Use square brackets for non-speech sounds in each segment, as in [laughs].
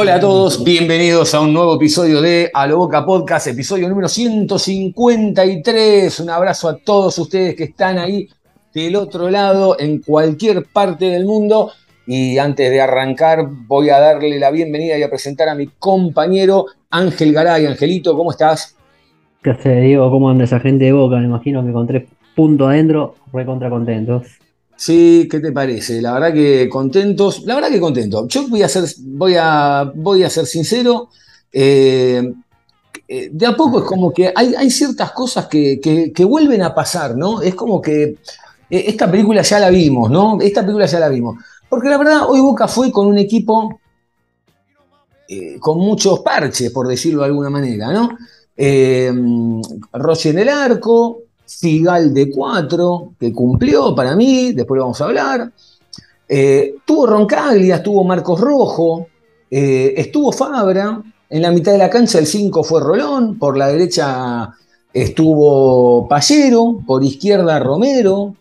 Hola a todos, bienvenidos a un nuevo episodio de A lo Boca Podcast, episodio número 153. Un abrazo a todos ustedes que están ahí del otro lado, en cualquier parte del mundo. Y antes de arrancar, voy a darle la bienvenida y a presentar a mi compañero Ángel Garay. Angelito, ¿cómo estás? ¿Qué hace, Diego? ¿Cómo anda esa gente de Boca? Me imagino que con tres puntos adentro, recontra contentos. Sí, ¿qué te parece? La verdad que contentos, la verdad que contentos. Yo voy a ser, voy a, voy a ser sincero. eh, eh, de a poco es como que hay, hay ciertas cosas que, que- que vuelven a pasar, ¿no? Es como que eh, esta película ya la vimos, ¿no? Esta película ya la vimos. Porque la verdad, hoy Boca fue con un equipo eh, con muchos parches, por decirlo de alguna manera, ¿no? Eh, Rossi en el arco, Figal de 4, que cumplió para mí, después lo vamos a hablar. Eh, tuvo Roncaglia, estuvo Marcos Rojo, eh, estuvo Fabra, en la mitad de la cancha el 5 fue Rolón, por la derecha estuvo Pallero, por izquierda Romero,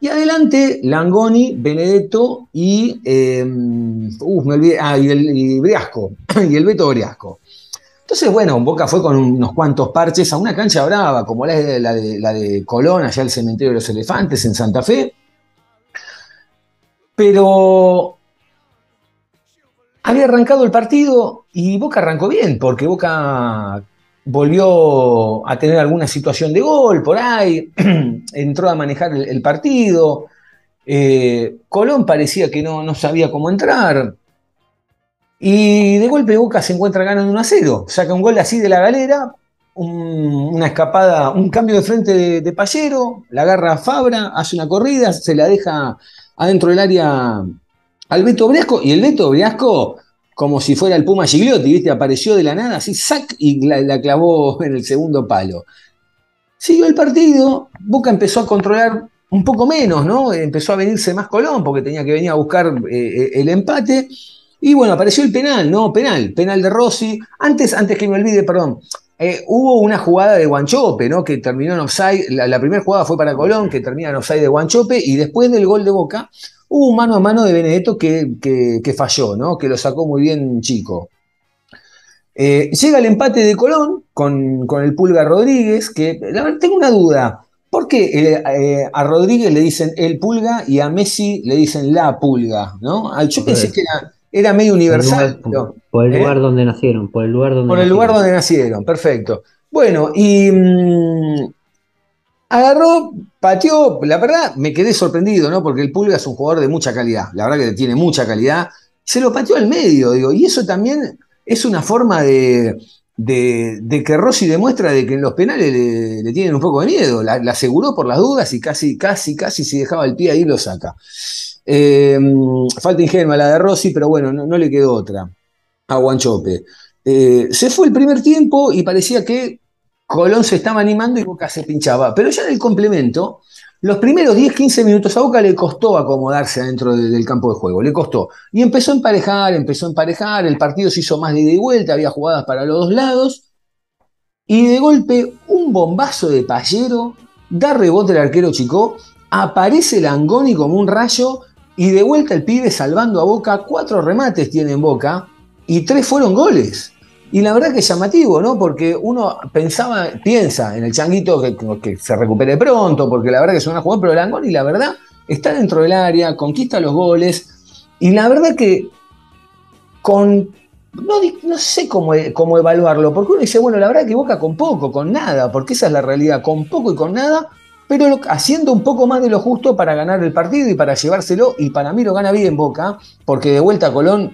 y adelante Langoni, Benedetto y, eh, ah, el, y Briasco, [clears throat] y el Beto Briasco. Entonces, bueno, Boca fue con unos cuantos parches a una cancha brava, como la de, Colón, allá el cementerio de los elefantes en Santa Fe. Pero había arrancado el partido y Boca arrancó bien, porque Boca volvió a tener alguna situación de gol por ahí, [clears throat] entró a manejar el, el partido. Eh, Colón parecía que no, no sabía cómo entrar. Y de golpe Boca se encuentra ganando 1 a 0. Saca un gol así de la galera, un- una escapada, un cambio de frente de, de la agarra a Fabra, hace una corrida, se la deja adentro del área al Beto Briasco, y el Beto Briasco, como si fuera el Puma Gigliotti. Apareció de la nada, así, sac, y la, la clavó [laughs] en el segundo palo. Siguió el partido, Boca empezó a controlar un poco menos, ¿no? Empezó a venirse más Colón, porque tenía que venir a buscar eh, el empate. Y bueno, apareció el penal, ¿no? Penal, penal de Rossi. Antes, antes que me olvide, perdón, eh, hubo una jugada de Guanchope, ¿no? Que terminó en offside. La, la primera jugada fue para Colón, que termina en offside de Guanchope, y después del gol de Boca, hubo un mano a mano de Benedetto que, que- que falló, ¿no? Que lo sacó muy bien Chico. Eh, llega el empate de Colón con, con el Pulga Rodríguez, que la verdad tengo una duda. ¿Por qué eh, eh, a Rodríguez le dicen el Pulga y a Messi le dicen la Pulga? ¿no? Ah, Yo pensé que era, era medio universal. Por el por ¿eh? lugar donde nacieron, por el lugar donde por el lugar donde nacieron, perfecto. Bueno, y mm, agarró, pateó, la verdad me quedé sorprendido, ¿no? Porque el Pulga es un jugador de mucha calidad, la verdad que tiene mucha calidad. Se lo pateó al medio, digo, y eso también es una forma de, de- que Rossi demuestra de que en los penales le, tienen un poco de miedo. La, aseguró por las dudas y casi, casi, casi si dejaba el pie ahí lo saca. Eh, falta ingenua la de Rossi, pero bueno, no, no le quedó otra a Guanchope. Eh, se fue el primer tiempo y parecía que Colón se estaba animando y Boca se pinchaba. Pero ya en el complemento, los primeros 10-15 minutos a Boca le costó acomodarse adentro de- del campo de juego, le costó. Y empezó a emparejar, empezó a emparejar, el partido se hizo más de ida y vuelta, había jugadas para los dos lados. Y de golpe, un bombazo de Pallero, da rebote el arquero Chico, aparece Langoni como un rayo y de vuelta el pibe salvando a Boca. Cuatro remates tiene en Boca y tres fueron goles. Y la verdad que es llamativo, ¿no? Porque uno pensaba, piensa en el changuito que, que se recupere pronto, porque la verdad que es una jugada, pero Langoni, la verdad, está dentro del área, conquista los goles. Y la verdad que con. No, sé cómo, e- cómo evaluarlo, porque uno dice, bueno, la verdad que Boca con poco, con nada, porque esa es la realidad, con poco y con nada, pero haciendo un poco más de lo justo para ganar el partido y para llevárselo, y para mí lo gana bien Boca, porque de vuelta Colón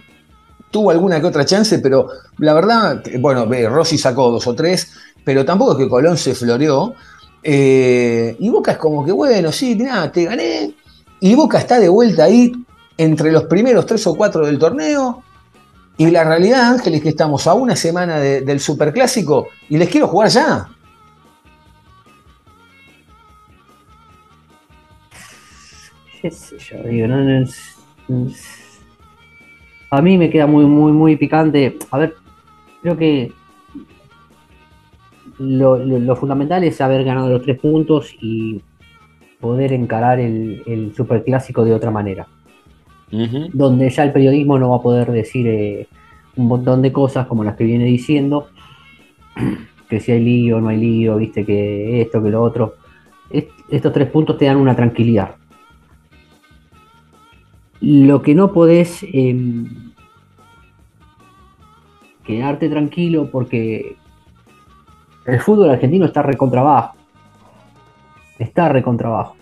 tuvo alguna que otra chance, pero la verdad, bueno, Rossi sacó dos o tres, pero tampoco es que Colón se floreó. eh, y Boca es como que, bueno, sí, mirá, te gané. y Boca está de vuelta ahí entre los primeros tres o cuatro del torneo. Y la realidad, Ángel, es que estamos a una semana de- del Superclásico y les quiero jugar ya. qué yo, digo, no, no a mí me queda muy, muy, muy picante. A ver, creo que lo, lo- lo fundamental es haber ganado los tres puntos y poder encarar el, el superclásico de otra manera. Donde ya el periodismo no va a poder decir eh, un montón de cosas como las que viene diciendo, [clears throat] que si hay lío, no hay lío, viste que esto, que lo otro. Est- estos tres puntos te dan una tranquilidad. Lo que no podés em, quedarte tranquilo porque el fútbol argentino está recontrabajo. Está recontrabajo.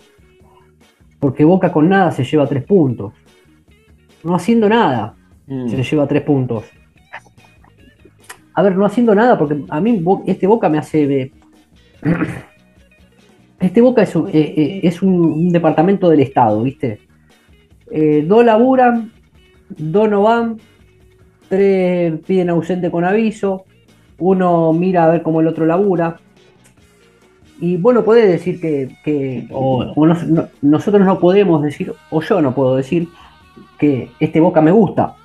Porque Boca con nada se lleva tres puntos. No haciendo nada se lleva tres puntos. A ver, no haciendo nada, porque a mí este Boca me hace. [clears throat] Este Boca es un, eh, eh, es un departamento del Estado, ¿viste? Eh, dos laburan, dos no van, tres piden ausente con aviso, uno mira a ver cómo el otro labura. Y vos no podés decir que, que- o, o nos- no- nosotros no podemos decir, o yo no puedo decir, que este Boca me gusta.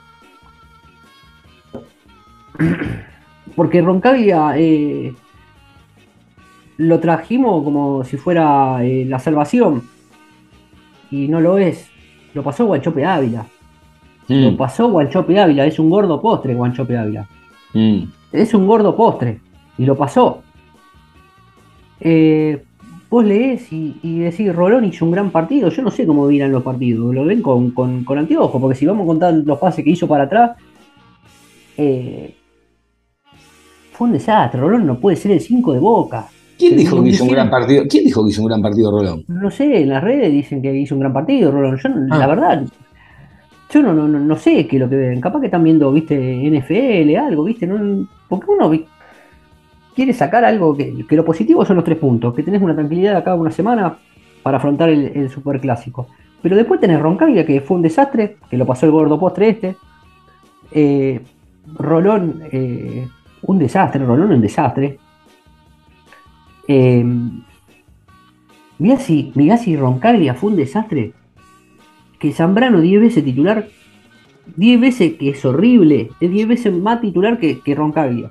[clears throat] Porque Roncaglia eh, lo trajimos como si fuera eh, la salvación. Y no lo es. Lo pasó Guanchope Ávila. Mm, Lo pasó Guanchope Ávila. Es un gordo postre Guanchope Ávila. mm. Es un gordo postre. Y lo pasó. Eh, vos lees y, y decís, Rolón hizo un gran partido. Yo no sé cómo miran los partidos. Lo ven con, con, con anteojos. Porque si vamos a contar los pases que hizo para atrás. eh, fue un desastre. Rolón no puede ser el 5 de boca. ¿Quién dijo que hizo un gran partido? ¿Quién dijo que hizo un gran partido Rolón? No sé, en las redes dicen que hizo un gran partido, Rolón. Yo, Ah. la verdad, yo no, no, no, sé qué es lo que ven. Capaz que están viendo, viste, NFL, algo, viste. No, porque uno quiere sacar algo que, que lo positivo son los tres puntos, que tenés una tranquilidad acá una semana para afrontar el, el superclásico. Pero después tenés Roncaglia, que fue un desastre, que lo pasó el gordo postre este. Eh, Rolón, eh, un desastre, Rolón un desastre. Eh, mirá si, mirá si Roncaglia fue un desastre. Que Zambrano 10 veces titular, 10 veces que es horrible, es 10 veces más titular que, que Roncaglia.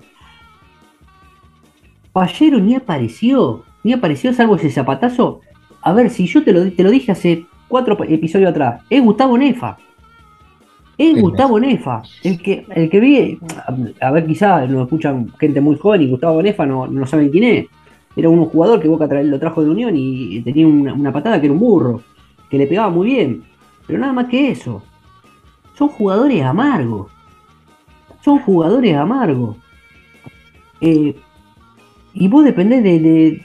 Pallero ni apareció, ni apareció salvo ese zapatazo. A ver, si yo te lo, te lo dije hace cuatro episodios atrás, es Gustavo Nefa. Es Gustavo Nefa. El que, el que vi, a ver, quizá lo escuchan gente muy joven y Gustavo Nefa no, no saben quién es. Era un jugador que Boca lo trajo de Unión y tenía una, una patada que era un burro, que le pegaba muy bien. Pero nada más que eso. Son jugadores amargos. Son jugadores amargos. Eh, y vos dependés de,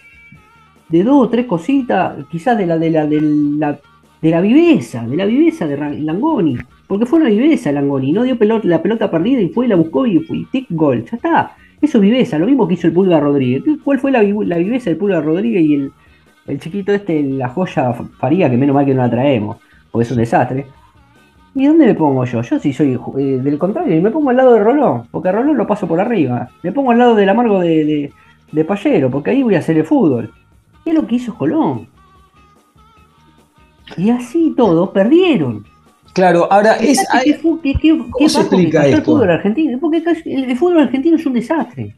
de, dos o tres cositas, quizás de la, de la, de la, de la viveza, de la viveza de Langoni. Porque fue una viveza Langoni, no dio pelota, la pelota perdida y fue y la buscó y fue y tic gol. Ya está. Eso es viveza, lo mismo que hizo el Pulga Rodríguez. ¿Qué- ¿Cuál fue la, vi- la viveza del Pulga Rodríguez y el, chiquito este, la joya Faría, que menos mal que no la traemos, porque es un desastre? ¿Y dónde me pongo yo? Yo sí soy eh, del contrario, me pongo al lado de Rolón, porque a Rolón lo paso por arriba. Me pongo al lado del amargo de, de, de Pallero, porque ahí voy a hacer el fútbol. Es lo que hizo Colón. Y así todos perdieron. Claro, ahora es. ¿Qué, qué se explica cayó el esto? fútbol argentino? Porque el, fútbol argentino es un desastre.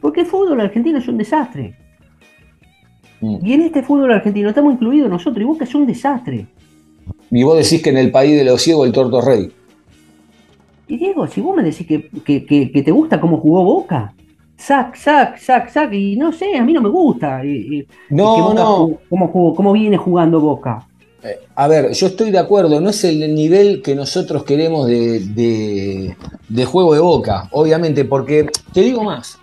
Porque el fútbol argentino es un desastre. Mm. Y en este fútbol argentino estamos incluidos nosotros, y Boca es un desastre. Y vos decís que en el país de los ciegos el torto es rey. Y Diego, si vos me decís que, que- que- que te gusta cómo jugó Boca, sac, sac, sac, sac, y no sé, a mí no me gusta. y- y- que No, Boca no. jugó- cómo, jugó- cómo viene jugando Boca. Eh, A ver, yo estoy de acuerdo, no es el nivel que nosotros queremos de, juego de boca, obviamente, porque te digo más,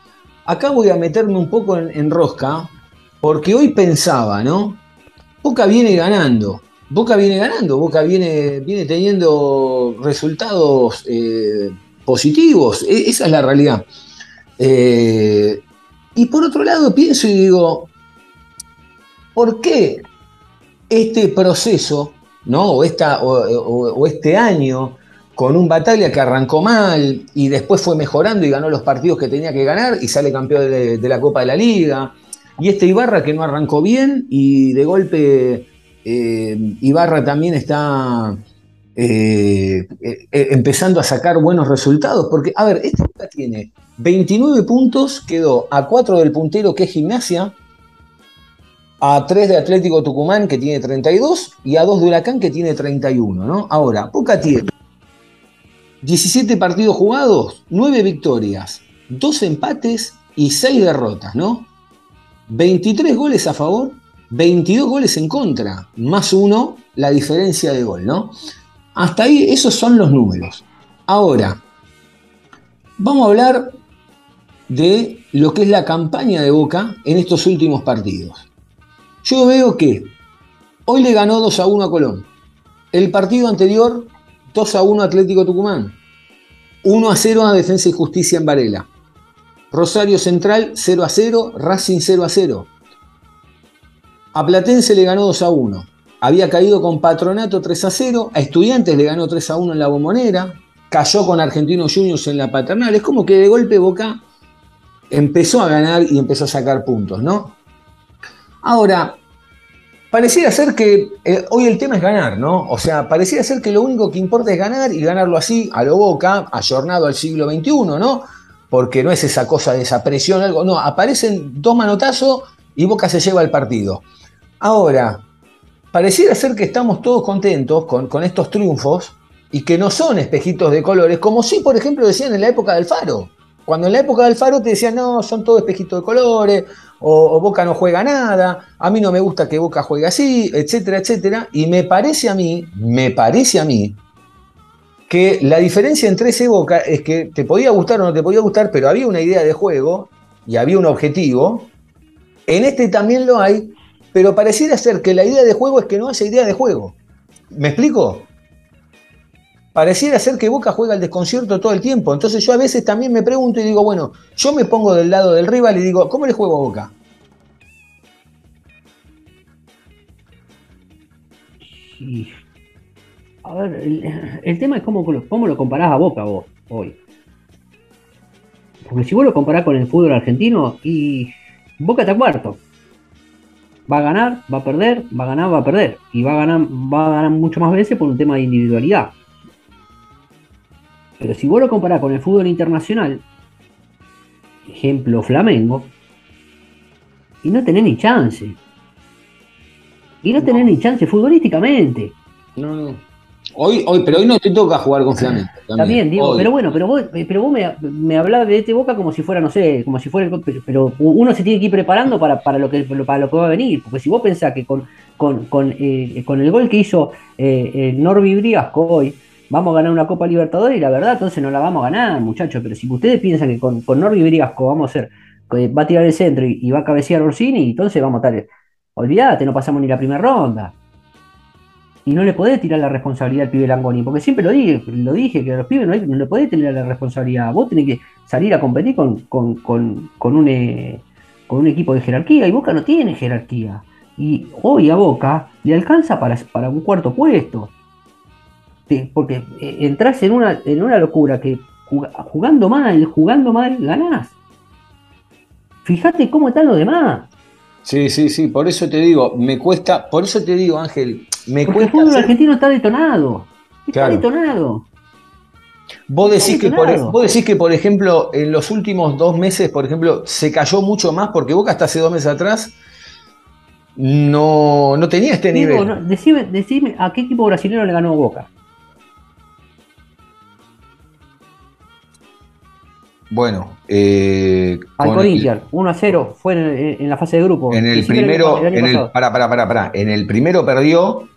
acá voy a meterme un poco en, en rosca, porque hoy pensaba, ¿no? Boca viene ganando, Boca viene ganando, Boca viene, viene teniendo resultados eh, positivos, e- esa es la realidad. Eh, y por otro lado pienso y digo, ¿por qué este proceso, ¿no? O, esta, o, este año con un Bataglia que arrancó mal y después fue mejorando y ganó los partidos que tenía que ganar y sale campeón de, la Copa de la Liga. Y este Ibarra que no arrancó bien y de golpe eh, Ibarra también está eh, eh, empezando a sacar buenos resultados. Porque, a ver, este Boca tiene 29 puntos, quedó a 4 del puntero que es Gimnasia, a 3 de Atlético Tucumán que tiene 32 y a 2 de Huracán que tiene 31, ¿no? Ahora, Boca tiene 17 partidos jugados, 9 victorias, 2 empates y 6 derrotas, ¿no? 23 goles a favor, 22 goles en contra, más uno la diferencia de gol, ¿no? Hasta ahí esos son los números. Ahora, vamos a hablar de lo que es la campaña de Boca en estos últimos partidos. Yo veo que hoy le ganó 2 a 1 a Colón. El partido anterior 2 a 1 Atlético Tucumán. 1 a 0 a Defensa y Justicia en Varela. Rosario Central 0 a 0, Racing 0 a 0. A Platense le ganó 2 a 1. Había caído con Patronato 3 a 0. A Estudiantes le ganó 3 a 1 en la Bombonera. Cayó con Argentinos Juniors en la Paternal. Es como que de golpe Boca empezó a ganar y empezó a sacar puntos, ¿no? Ahora, Pareciera ser que eh, hoy el tema es ganar, ¿no? O sea, pareciera ser que lo único que importa es ganar y ganarlo así, a lo boca, ayornado al siglo XXI, ¿no? Porque no es esa cosa de esa presión, algo. No, aparecen dos manotazos y Boca se lleva el partido. Ahora, pareciera ser que estamos todos contentos con, estos triunfos y que no son espejitos de colores, como sí, por ejemplo, decían en la época del Faro. Cuando en la época del Faro te decían, no, son todos espejitos de colores, o, Boca no juega nada, a mí no me gusta que Boca juegue así, etcétera, etcétera. Y me parece a mí, me parece a mí, que la diferencia entre ese Boca es que te podía gustar o no te podía gustar, pero había una idea de juego y había un objetivo. En este también lo hay, pero pareciera ser que la idea de juego es que no haya idea de juego. ¿Me explico? Pareciera ser que Boca juega al desconcierto todo el tiempo. Entonces yo a veces también me pregunto y digo, bueno, yo me pongo del lado del rival y digo, ¿cómo le juego a Boca? A ver, el, el tema es cómo, cómo lo comparás a Boca vos hoy. Porque si vos lo comparás con el fútbol argentino, y Boca está cuarto. Va a ganar, va a perder, va a ganar, va a perder. Y va a ganar, va a ganar mucho más veces por un tema de individualidad. Pero si vos lo comparás con el fútbol internacional, ejemplo Flamengo, y no tenés ni chance. Y no tenés ni chance futbolísticamente. No, no. Hoy, hoy, pero hoy no te toca jugar con Flamengo. También, también digo, hoy. pero bueno, pero vos, pero vos me, me hablabas de este Boca como si fuera, no sé, como si fuera pero, uno se tiene que ir preparando para, para, lo que, para lo que va a venir. Porque si vos pensás que con, con, con, eh, con el gol que hizo eh, el Norby Briasco hoy, vamos a ganar una Copa Libertadores y la verdad, entonces no la vamos a ganar, muchachos. Pero si ustedes piensan que con, Norby Briasco vamos a hacer, va a tirar el centro y, va a cabecear Orsini, entonces vamos a estar. Olvídate, no pasamos ni la primera ronda. Y no le podés tirar la responsabilidad al pibe Langoni, porque siempre lo dije, lo dije que a los pibes no, le podés tener la responsabilidad. Vos tenés que salir a competir con, con, con, con un, eh, con un equipo de jerarquía, y Boca no tiene jerarquía. Y hoy a Boca le alcanza para, para un cuarto puesto. Porque eh, entras en una, en una locura que jugando mal, jugando mal, ganás. Fíjate cómo están los demás. Sí, sí, sí, por eso te digo, me cuesta, por eso te digo, Ángel, me Porque cuesta. el fútbol hacer- argentino está detonado. Está Claro. detonado. Vos decís, que por, vos decís que, por ejemplo, en los últimos dos meses, por ejemplo, se cayó mucho más porque Boca hasta hace dos meses atrás no, no tenía este Digo, nivel. no, decime, decime a qué equipo brasileño le ganó Boca. Bueno, eh, Al Corinthians, 1 a 0, fue en, en la fase de grupo. en el primero, en el, pasado. pará, pará, pará, pará. en el primero perdió,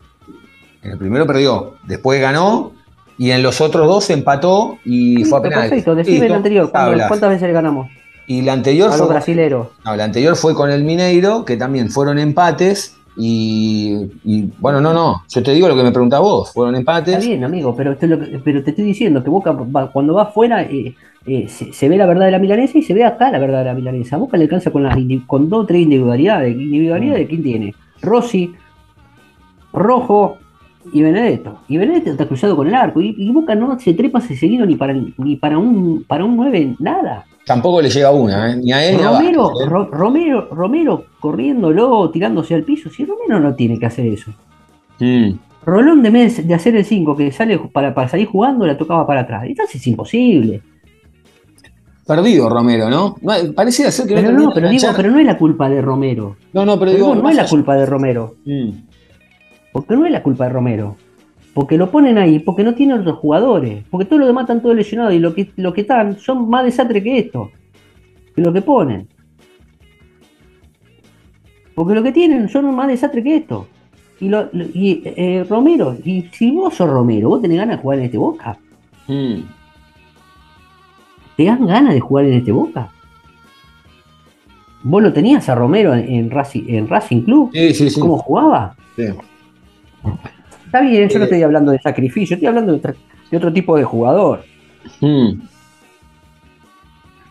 en el primero perdió, después ganó y en los otros dos empató y fue a penales. perfecto, decime el anterior. ¿cuántas- tablas. ¿Cuántas veces le ganamos? Y la anterior A fue brasileros. No, la anterior fue con el Mineiro, que también fueron empates. Y, y, bueno, no, no, yo te digo lo que me preguntás vos, fueron Está empates. bien, amigo, pero te, pero te estoy diciendo que Boca cuando va afuera eh, eh, se, se ve la verdad de la milanesa y se ve acá la verdad de la milanesa. Boca le alcanza con, las con dos o tres individualidades. ¿Individualidades de quién tiene? Rossi, Rojo y Benedetto. Y Benedetto está cruzado con el arco. Y, y Boca no se trepa ese seguido ni para, ni para un para un 9, nada. Tampoco le llega una, ¿eh? ni a él ni a Romero, ¿eh? Ro- Romero, Romero corriéndolo, tirándose al piso. Si Romero no tiene que hacer eso. Mm. Rolón de, mes- de hacer el 5 que sale para, para salir jugando, la tocaba para atrás. Entonces es imposible. Perdido Romero, ¿no? No, Parecía ser que Pero no, pero digo, pero no es la culpa de Romero. No, no, pero Pero digo. no es la culpa de Romero. Mm. Porque no es la culpa de Romero. Porque lo ponen ahí, porque no tienen otros jugadores. Porque todos los demás están todos lesionados y lo que, lo que están son más desastre que esto. Que lo que ponen. Porque lo que tienen son más desastre que esto. Y, lo, lo- y eh, Romero, y si vos sos Romero, vos tenés ganas de jugar en este Boca. Mm. ¿Te dan ganas de jugar en este Boca? Vos lo tenías a Romero en, en Racing, en Racing Club. Sí, sí, sí. ¿Cómo jugaba? Sí. Está bien, yo no Eh, estoy hablando de sacrificio, estoy hablando de, otro tipo de jugador. Mm.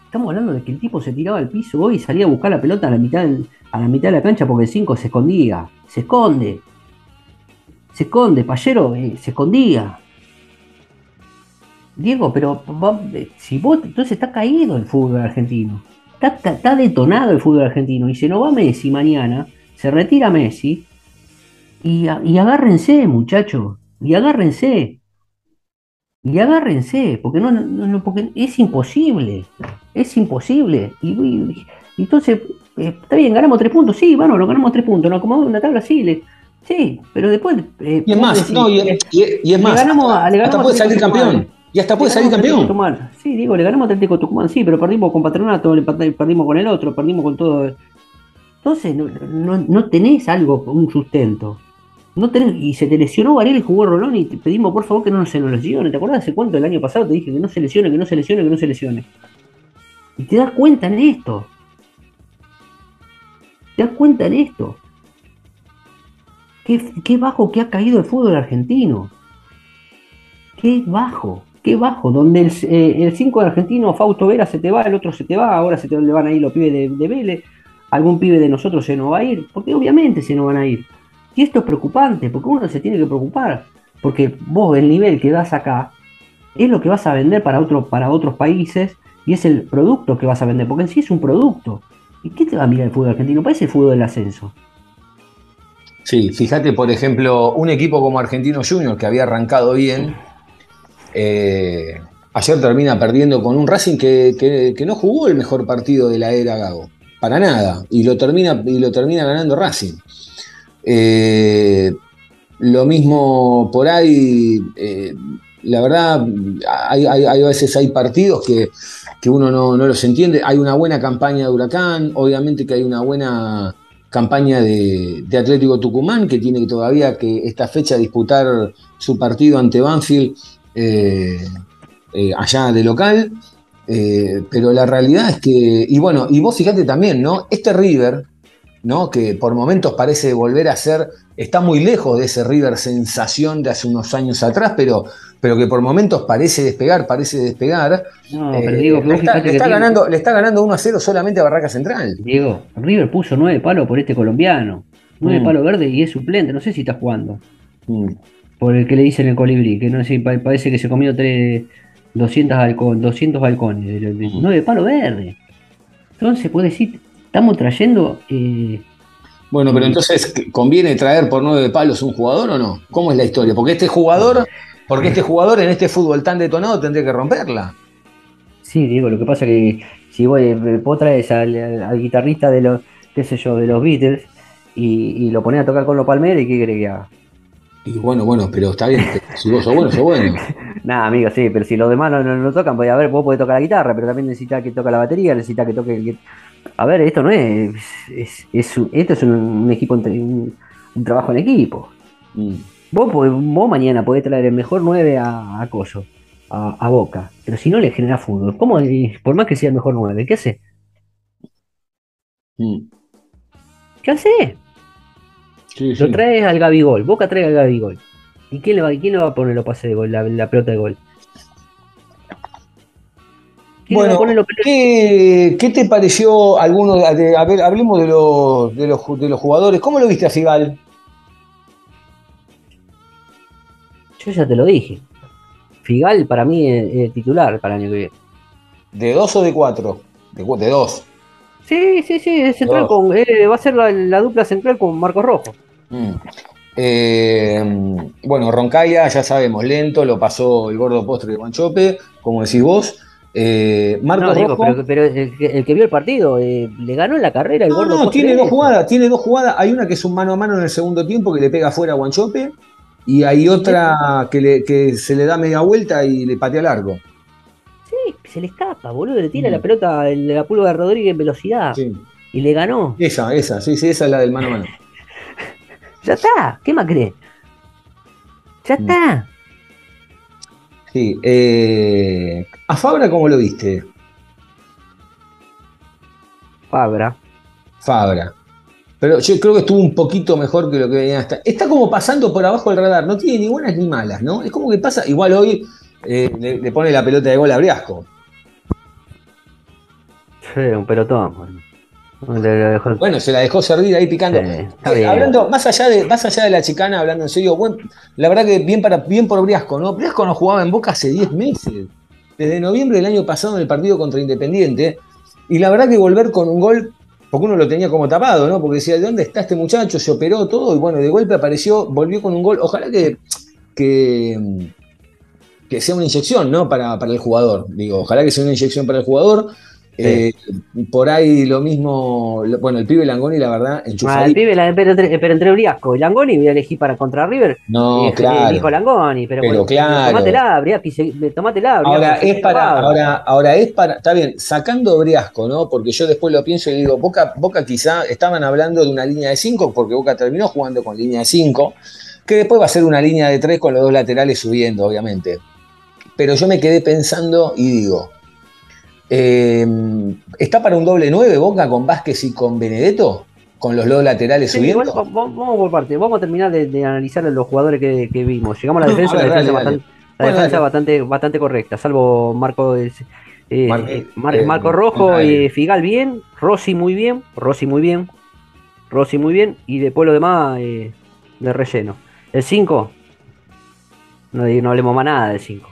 Estamos hablando de que el tipo se tiraba al piso hoy y salía a buscar la pelota a la mitad, del- a la mitad de la cancha porque el 5 se escondía. Se esconde. Se esconde, Payero eh, se escondía. Diego, pero si vos, entonces está caído el fútbol argentino. Está, está- está detonado el fútbol argentino. Y se nos va Messi mañana, se retira Messi. Y, agárrense, muchachos. Y agárrense. Y agárrense, porque no, no, no- porque es imposible. Es imposible. Y, y- y entonces, eh, está bien, ganamos tres puntos. Sí, bueno, lo ganamos tres puntos. Nos acomodamos en la tabla, sí. le- sí, pero después. eh, Y es más, no, y, es le más, ganamos le ganamos hasta a puede salir campeón. Y hasta puede salir campeón. Tucumán. Sí, digo, le ganamos a Atlético Tucumán, sí, pero perdimos con Patronato, le perdimos con el otro, perdimos con todo. Entonces, no, no- no tenés algo, un sustento. No tenés, y se te lesionó Varela y jugó Rolón y te pedimos por favor que no se nos lesione. ¿Te acuerdas hace cuánto el año pasado te dije que no se lesione, que no se lesione, que no se lesione? Y te das cuenta en esto. Te das cuenta en esto. Qué, qué bajo que ha caído el fútbol argentino. Qué bajo, qué bajo. Donde el, eh, el 5 argentino, Fausto Vera, se te va, el otro se te va, ahora se te van a ir los pibes de, de Vélez, algún pibe de nosotros se nos va a ir, porque obviamente se nos van a ir. Y esto es preocupante, porque uno se tiene que preocupar, porque vos el nivel que das acá es lo que vas a vender para, para otros países y es el producto que vas a vender, porque en sí es un producto. ¿Y qué te va a mirar el fútbol argentino? Parece el fútbol del ascenso. Sí, fíjate, por ejemplo, un equipo como Argentino Junior que había arrancado bien, eh, ayer termina perdiendo con un Racing que, no jugó el mejor partido de la era Gago, para nada, y lo termina, y lo termina ganando Racing. Eh, lo mismo por ahí, eh, la verdad, hay, hay- veces hay partidos que, que uno no, no los entiende. Hay una buena campaña de Huracán, obviamente que hay una buena campaña de, de Atlético Tucumán, que tiene todavía que esta fecha disputar su partido ante Banfield eh, eh, allá de local. Eh, pero la realidad es que, y bueno, y vos fíjate también, ¿no? Este River, ¿no? Que por momentos parece volver a ser, está muy lejos de ese River sensación de hace unos años atrás, pero, pero que por momentos parece despegar, parece despegar. No, pero digo, le, está, le ganando, le está ganando 1 a 0 solamente a Barraca Central. Diego, River puso nueve palos por este colombiano. Nueve Mm. palos verdes y es suplente, no sé si está jugando. Mm. Por el que le dicen el colibrí, que no sé, pa- parece que se comió tres, 200, halcón, 200 balcones. de- de-. Nueve palos verdes. Entonces puede decir, estamos trayendo. eh, Bueno, pero entonces, ¿conviene traer por nueve palos un jugador o no? ¿Cómo es la historia? Porque este jugador, porque este jugador en este fútbol tan detonado tendría que romperla. sí, Diego, lo que pasa que si vos, eh, vos traes al, al- al guitarrista de los, qué sé yo, de los Beatles y, y lo ponés a tocar con los Palmeras, ¿y qué querés que haga? Y bueno, bueno, pero está bien. Si vos sos bueno, sos bueno. [laughs] Nada, amigo, sí, pero si los demás no, no, no tocan, pues a ver, vos podés tocar la guitarra, pero también necesitas que toque la batería, necesitas que toque el... A ver, esto no es... es, esto es un, un equipo, entre- un, un trabajo en equipo. Mm. Vos, podés- vos mañana podés traer el mejor 9 a, a Coso, a, a Boca, pero si no le genera fútbol, ¿cómo, por más que sea el mejor 9, ¿qué hace? Mm. ¿Qué hace? Sí, sí. Lo traes al Gabigol, Boca trae al Gabigol. ¿Y quién le va, quién le va a poner los pases de gol, la, la pelota de gol? ¿Quién le va a Bueno? ¿qué, qué te pareció alguno? de- a ver, hablemos de los, de, los, de los jugadores. ¿Cómo lo viste a Figal? Yo ya te lo dije. Figal para mí es, es titular para el año que viene. ¿De dos o de cuatro? De, de dos. Sí, sí, sí, es central con, eh, va a ser la, la dupla central con Marcos Rojo. Mm. Eh, bueno, Roncaglia, ya sabemos, lento, lo pasó el gordo postre de Guanchope, como decís vos. Eh, Marco No, digo, Rojo. pero, pero el, que, el que vio el partido eh, le ganó en la carrera el No, gordo. no, Postre tiene dos jugadas, tiene dos jugadas. Hay una que es un mano a mano en el segundo tiempo que le pega fuera a Guanchope. Y hay otra que, le- que se le da media vuelta y le patea largo. Se le escapa, boludo, le tira Mm. la pelota el de la pulga de Rodríguez en velocidad Sí. y le ganó. Esa, esa, sí, sí, esa es la del mano a mano. [laughs] Ya está, ¿qué más crees? Ya Mm. está. Sí. eh, ¿A Fabra cómo lo viste? Fabra. Fabra. Pero yo creo que estuvo un poquito mejor que lo que venía hasta. Está como pasando por abajo del radar, no tiene ni buenas ni malas, ¿no? Es como que pasa, igual hoy eh, le, le pone la pelota de gol a Briasco. Sí, un pelotón. dejó- Bueno, se la dejó servir ahí picando. Sí, Eh, hablando, más allá, de, más allá de la chicana, hablando en serio, bueno, la verdad que bien, para, bien por Briasco, ¿no? Briasco no jugaba en Boca hace 10 meses, desde noviembre del año pasado en el partido contra Independiente, y la verdad que volver con un gol, porque uno lo tenía como tapado, ¿no? Porque decía, ¿de dónde está este muchacho? Se operó todo, y bueno, de golpe apareció, volvió con un gol, ojalá que, que, que sea una inyección, ¿no? Para, para el jugador, digo, ojalá que sea una inyección para el jugador. Eh, por ahí lo mismo, lo- bueno, el pibe Langoni, la verdad, Ah, el pibe, la- pero, entre, pero entre Briasco y Langoni voy a elegir para contra River. No, Eh, claro. Elijo Langoni, pero, Pero bueno, claro. Tomátela, Briasco. Ahora es para, ahora es para, está bien, sacando Briasco, ¿no? Porque yo después lo pienso y digo, Boca, Boca quizá estaban hablando de una línea de 5, porque Boca terminó jugando con línea de 5, que después va a ser una línea de 3 con los dos laterales subiendo, obviamente. Pero yo me quedé pensando y digo, eh, ¿está para un doble 9 Boca con Vázquez y con Benedetto? Con los dos laterales Sí, subiendo. igual, vamos por parte, vamos a terminar de, de analizar los jugadores que, que vimos. Llegamos a la defensa, a ver, la defensa, dale, dale. bastante, la defensa bastante, bastante correcta, salvo Marco, eh, Mar- eh, Mar- eh, Marco Rojo y Figal bien, Rossi muy bien, Rossi muy bien, Rossi muy bien, y después lo demás eh, de relleno. El 5, no, no hablemos más nada del 5.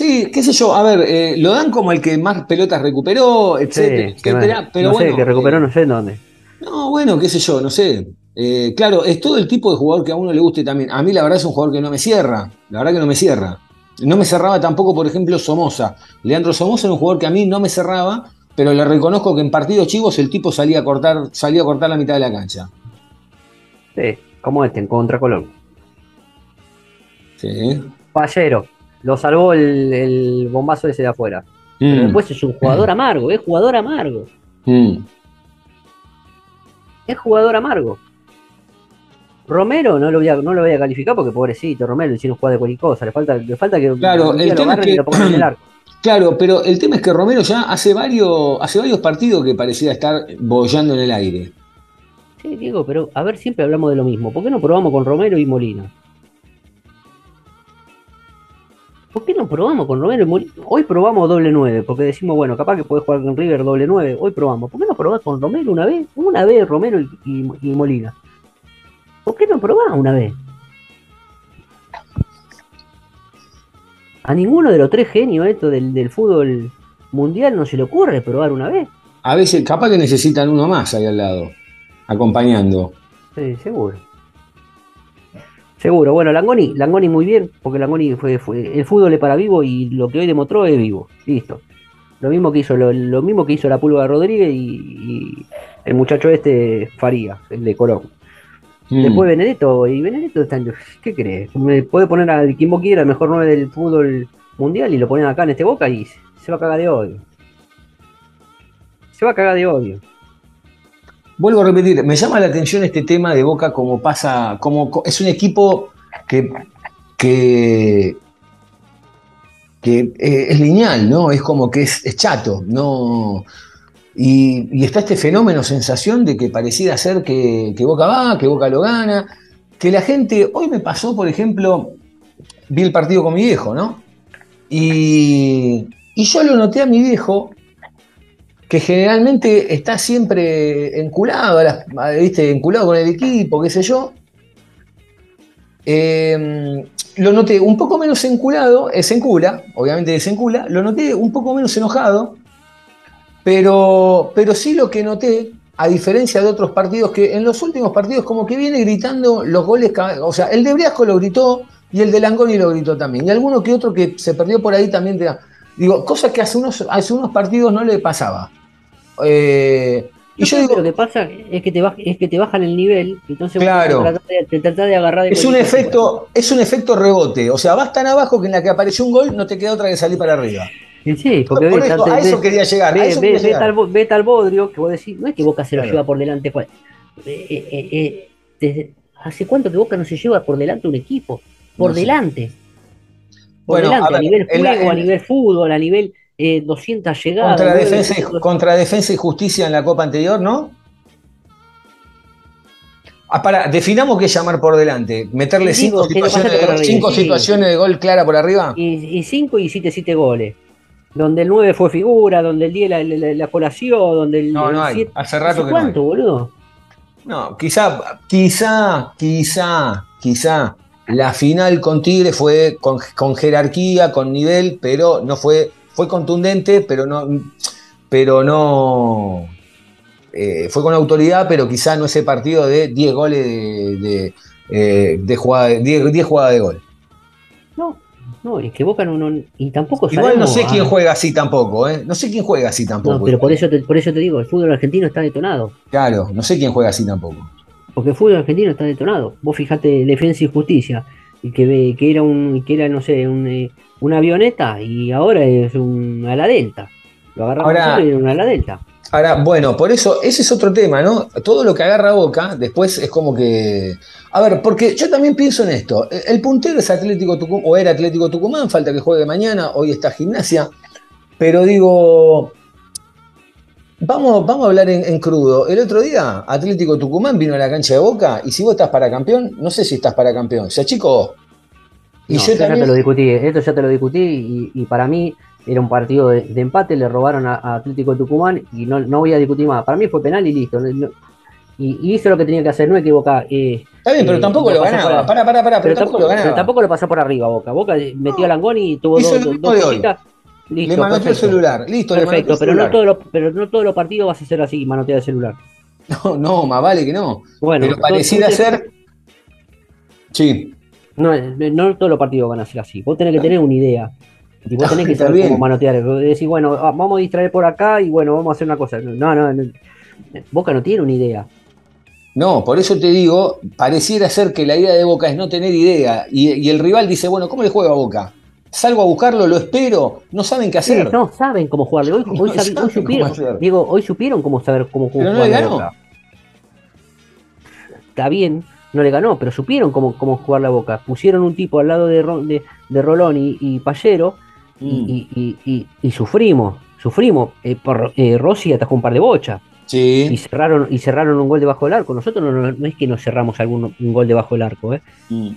Sí, qué sé yo, a ver, eh, lo dan como el que más pelotas recuperó, etcétera, etcétera, pero no bueno. sé, que recuperó eh, no sé en dónde. no, bueno, qué sé yo, no sé. Eh, claro, es todo el tipo de jugador que a uno le guste también. A mí la verdad es un jugador que no me cierra, la verdad que no me cierra. No me cerraba tampoco, por ejemplo, Somoza. Leandro Somoza era un jugador que a mí no me cerraba, pero le reconozco que en partidos chivos el tipo salía a cortar, salía a cortar la mitad de la cancha. Sí, como este, en contra Colón. Sí. Pallero, lo salvó el, el bombazo ese de afuera. Pero Mm, después es un jugador amargo, es jugador amargo. mm. Es jugador amargo. Romero no lo voy a, no lo voy a calificar porque pobrecito, Romero hicieron jugar de cualquier cosa. Le falta, le falta que Claro, el lo tema es agarren que- y lo pongan en el arco. [clears throat] Claro, pero el tema es que Romero ya hace varios, hace varios partidos que parecía estar bollando en el aire. Sí, Diego, pero a ver, siempre hablamos de lo mismo. ¿Por qué no probamos con Romero y Molina? ¿Por qué no probamos con Romero y Molina? Hoy probamos doble 9, porque decimos, bueno, capaz que puede jugar con River doble 9. Hoy probamos. ¿Por qué no probás con Romero una vez? Una vez Romero y, y- y Molina. ¿Por qué no probás una vez? A ninguno de los tres genios estos del, del fútbol mundial no se le ocurre probar una vez. A veces, capaz que necesitan uno más ahí al lado, acompañando. Sí, seguro. Seguro. Bueno, Langoni, Langoni muy bien, porque Langoni fue, fue el fútbol es para vivo y lo que hoy demostró es vivo. Listo. Lo mismo que hizo, lo, lo mismo que hizo la Pulga Rodríguez y, y el muchacho este Faría, el de Colón. Mm. Después Benedetto, y Benedetto está en- ¿qué crees? Me puede poner al quien vos quiera, el mejor 9 del fútbol mundial, y lo ponen acá en este boca y se va a cagar de odio. Se va a cagar de odio. Vuelvo a repetir, me llama la atención este tema de Boca como pasa, como co- es un equipo que, que, eh, es lineal, ¿no? Es como que es, chato, ¿no? Y, y está este fenómeno, sensación de que pareciera ser que, que Boca va, que Boca lo gana, que la gente, hoy me pasó, por ejemplo, vi el partido con mi viejo, ¿no? Y, y yo lo noté a mi viejo que generalmente está siempre enculado, ¿viste? enculado con el equipo, qué sé yo. eh, lo noté un poco menos enculado, es encula, obviamente es encula, lo noté un poco menos enojado, pero, pero sí lo que noté, a diferencia de otros partidos, que en los últimos partidos como que viene gritando los goles, o sea, el de Briasco lo gritó y el de Langoni lo gritó también, y alguno que otro que se perdió por ahí también, digo, cosa que hace unos, hace unos partidos no le pasaba. Eh, y yo Yo digo, lo que pasa es que te, baj- es que te bajan el nivel, entonces Claro. te tratás de, te tratás de agarrar de Es un efecto, es un efecto rebote. O sea, vas tan abajo que en la que apareció un gol no te queda otra que salir para arriba. Sí, Sí, porque Por ve, eso, tanto- a eso quería llegar. a ve, eso ve- quería llegar. tal, bo- ve tal bodrio que vos decís, no es que Boca se lo Claro. lleva por delante. Juan. Eh, eh, eh, desde- ¿Hace cuánto que Boca no se lleva por delante un equipo? Por No sé. delante. Por Bueno, delante, a a, ver, nivel en la- juego, a en- nivel fútbol, a nivel eh, 200 llegadas. Contra defensa, y, contra defensa y justicia en la Copa anterior, ¿no? Ah, para, definamos qué llamar por delante. Meterle cinco, lo situaciones, de, cinco sí. situaciones de gol clara por arriba. Y, y cinco y hiciste siete goles. Donde el 9 fue figura, donde el 10 la, la, la- la colación, donde el, No, no hay. siete- Hace rato ¿Hace que no hay. ¿Cuánto, boludo? No, quizá, quizá, quizá, quizá la final con Tigre fue con, con jerarquía, con nivel, pero no fue, fue contundente, pero no, pero no, eh, fue con autoridad, pero quizá no ese partido de 10 goles de, de, eh, de jugada, de- 10, 10 jugadas de gol. No, no, es que Boca no, no y tampoco Igual no sé quién ah, juega así tampoco, ¿eh? No sé quién juega así tampoco. No, pero por eso, te, por eso te digo, el fútbol argentino está detonado. Claro, no sé quién juega así tampoco. Porque el fútbol argentino está detonado. Vos fijate Defensa y Justicia, y que, ve- que era un, que era, no sé, un, eh, una avioneta y ahora es un ala delta. Lo agarramos Ahora- y era un ala delta. Ahora, bueno, por eso, ese es otro tema, ¿no? Todo lo que agarra Boca, después es como que. A ver, porque yo también pienso en esto. El puntero es Atlético Tucumán, o era Atlético Tucumán, falta que juegue mañana, hoy está gimnasia. Pero digo. Vamos, vamos a hablar en, en crudo. El otro día, Atlético Tucumán vino a la cancha de Boca, y si vos estás para campeón, no sé si estás para campeón. O sea, chicos. Y No, yo yo ya te lo discutí, esto ya te lo discutí y, y para mí era un partido de, de empate, le robaron a, a Atlético Tucumán y no, no voy a discutir más. Para mí fue penal y listo. no- no- y, y hizo lo que tenía que hacer, no equivocar. eh, Está bien, pero eh, tampoco lo ganaba. Pará, pará, pará, pero, pero tampoco lo pero ganaba. tampoco lo pasó por arriba Boca. Boca metió a Langoni y tuvo dos, dos, dos cositas. Listo, Le manoteó el celular. Listo, le Perfecto, el pero no, celular. todos los, pero no todos los partidos vas a hacer así, manotear el celular. [laughs] No, no, más vale que no. Bueno, Pero pareciera entonces, ser. Sí. No, no todos los partidos van a ser así. Vos tenés que tener una idea. Y vos [laughs] tenés que saber bien. cómo manotear. Decís, bueno, ah, vamos a distraer por acá y bueno, vamos a hacer una cosa. No, no, no. Boca no tiene una idea. No, por eso te digo, pareciera ser que la idea de Boca es no tener idea. Y, y el rival dice, bueno, ¿cómo le juega a Boca? Salgo a buscarlo, lo espero, no saben qué hacer. no saben cómo jugarle. Hoy, hoy, No supieron. Digo, hoy supieron cómo saber cómo, Pero no le ganó. Boca. Está bien, no le ganó, pero supieron cómo, cómo jugar la Boca. Pusieron un tipo al lado de, de, de Rolón y, y Pallero y, Mm. y- y- y- y sufrimos. Sufrimos. Eh, por, eh, Rossi atajó un par de bochas. y Sí. cerraron y cerraron un gol debajo del arco. Nosotros no, no- no es que nos cerramos algún un gol debajo del arco, ¿eh? Mm.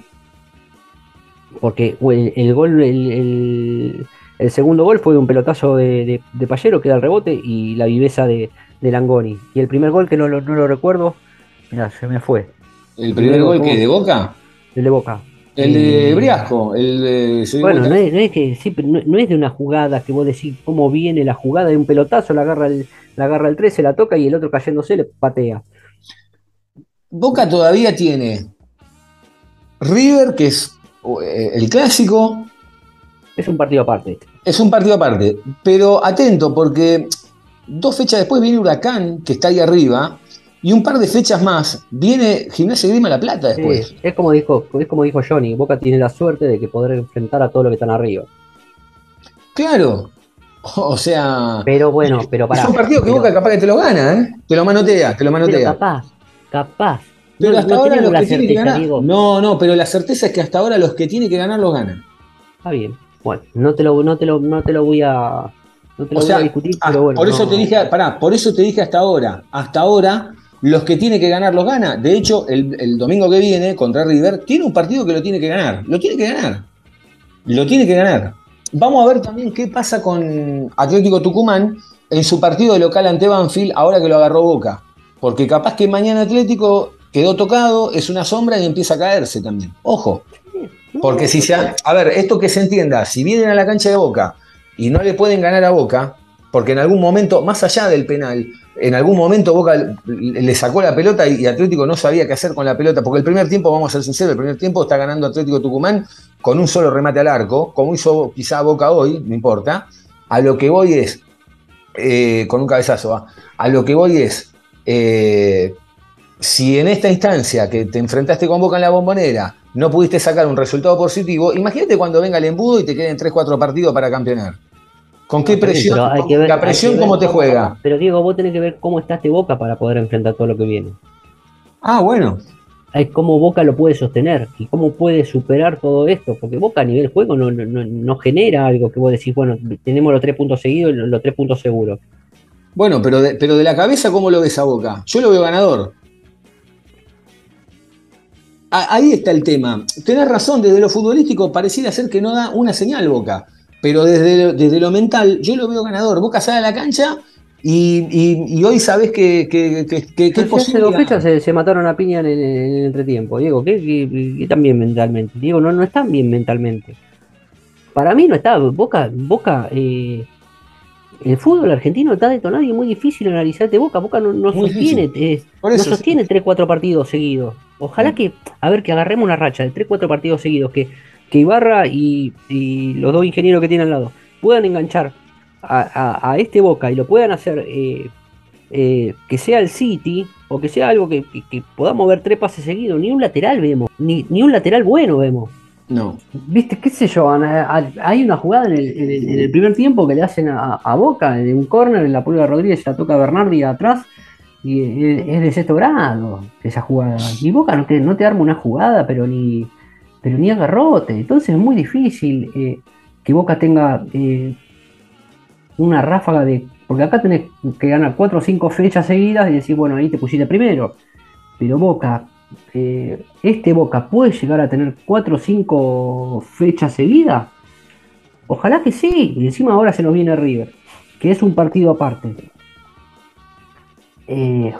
Porque el, el gol, el, el- el segundo gol fue un pelotazo de, de, de Pallero que da el rebote y la viveza de, de Langoni. Y el primer gol que no, lo- no lo recuerdo, mira, se me fue, ¿El primer gol que de Boca? el de Boca. El de Briasco, el de. Bueno, no es, no es que sí, no, no es de una jugada que vos decís cómo viene la jugada de un pelotazo, la agarra el, la agarra el 13, la toca y el otro cayéndose le patea. Boca todavía tiene River, que es el clásico, Es un partido aparte. es un partido aparte. Pero atento, porque dos fechas después viene Huracán, que está ahí arriba, y un par de fechas más viene Gimnasia Grima La Plata después. Sí, es como dijo, es como dijo Johnny, Boca tiene la suerte de que poder enfrentar a todos los que están arriba. Claro. O sea. Pero bueno, pero para. es un partido que Boca capaz que te lo gana, ¿eh? Te lo manotea, te lo Pero manotea. capaz, capaz. Pero No- hasta no ahora los la que tiene que certeza, ganar. No, no, pero la certeza es que hasta ahora los que tiene que ganar los ganan. Está bien. Bueno, no te lo, no te lo, no te lo voy a, no te lo O voy sea, a discutir, ah, pero bueno. por eso te dije, pará, por eso te dije hasta ahora. Hasta ahora, los que tiene que ganar los gana. De hecho, el, el domingo que viene contra River, tiene un partido que lo tiene que ganar. Lo tiene que ganar. Lo tiene que ganar. Vamos a ver también qué pasa con Atlético Tucumán en su partido de local ante Banfield, ahora que lo agarró Boca. Porque capaz que mañana Atlético quedó tocado, es una sombra y empieza a caerse también. Ojo. Porque si se. ha- A ver, esto que se entienda, si vienen a la cancha de Boca y no le pueden ganar a Boca, porque en algún momento, más allá del penal, en algún momento Boca le sacó la pelota y Atlético no sabía qué hacer con la pelota, porque el primer tiempo, vamos a ser sinceros, el primer tiempo está ganando Atlético Tucumán con un solo remate al arco, como hizo quizá Boca hoy, no importa. A lo que voy es, eh, con un cabezazo, ¿va? a lo que voy es, eh, si en esta instancia que te enfrentaste con Boca en la bombonera no pudiste sacar un resultado positivo, imagínate cuando venga el embudo y te queden 3-4 partidos para campeonar. ¿Con qué presión? pero hay que ver- la hay presión que ver cómo te cómo- juega. Pero Diego, vos tenés que ver cómo está este Boca para poder enfrentar todo lo que viene. Ah, bueno. Hay cómo Boca lo puede sostener y cómo puede superar todo esto, porque Boca a nivel juego no, no, no- genera algo que vos decís, bueno, tenemos los tres puntos seguidos y los, los tres puntos seguros. Bueno, pero de, pero de la cabeza, ¿cómo lo ves a Boca? Yo lo veo ganador. A- Ahí está el tema. Tenés razón, desde lo futbolístico pareciera ser que no da una señal Boca, pero desde lo, desde lo mental yo lo veo ganador. Boca sale a la cancha y, y- y hoy sabés que, que, que- que- es si hace posible dos fechas se, se mataron a piña en, el- en el entretiempo. Diego, ¿qué, qué, qué tan bien mentalmente? Diego, no, no están bien mentalmente. Para mí no está. Boca, Boca, eh, el fútbol argentino está detonado y es muy difícil analizar de Boca. Boca no, sostiene, no sostiene 3-4 partidos seguidos. Ojalá que, a ver, que agarremos una racha de 3-4 partidos seguidos, que, que Ibarra y, y los dos ingenieros que tienen al lado puedan enganchar a, a- a este Boca y lo puedan hacer eh, eh, que sea el City o que sea algo que, que- que podamos ver tres pases seguidos. Ni un lateral vemos, ni, ni un lateral bueno vemos. No. Viste, qué sé yo, hay una jugada en el, primer tiempo que le hacen a, Boca, de un córner, en la Pulga Rodríguez la toca Bernardi atrás, y es, de sexto grado esa jugada. Y Boca no te, no te arma una jugada, pero ni, pero ni agarrote. Entonces es muy difícil eh, que Boca tenga eh, una ráfaga de. Porque acá tenés que ganar cuatro o cinco fechas seguidas y decir, bueno, ahí te pusiste primero. Pero Boca, eh, este Boca puede llegar a tener cuatro o cinco fechas seguidas. Ojalá que sí. Y encima ahora se nos viene River, que es un partido aparte. Eh,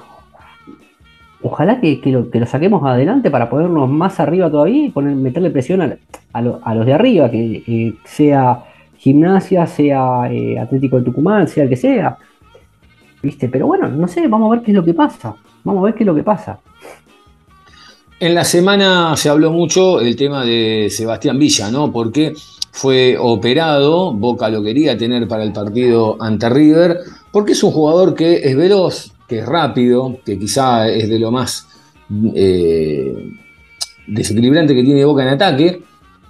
ojalá que, lo, que lo saquemos adelante para ponernos más arriba todavía y poner, meterle presión a, a lo- a los de arriba, que sea gimnasia, sea eh, Atlético de Tucumán, sea el que sea. ¿Viste? Pero bueno, no sé, vamos a ver qué es lo que pasa. Vamos a ver qué es lo que pasa. En la semana se habló mucho el tema de Sebastián Villa, ¿no? Porque fue operado, Boca lo quería tener para el partido ante River, porque es un jugador que es veloz, que es rápido, que quizá es de lo más eh, desequilibrante que tiene Boca en ataque,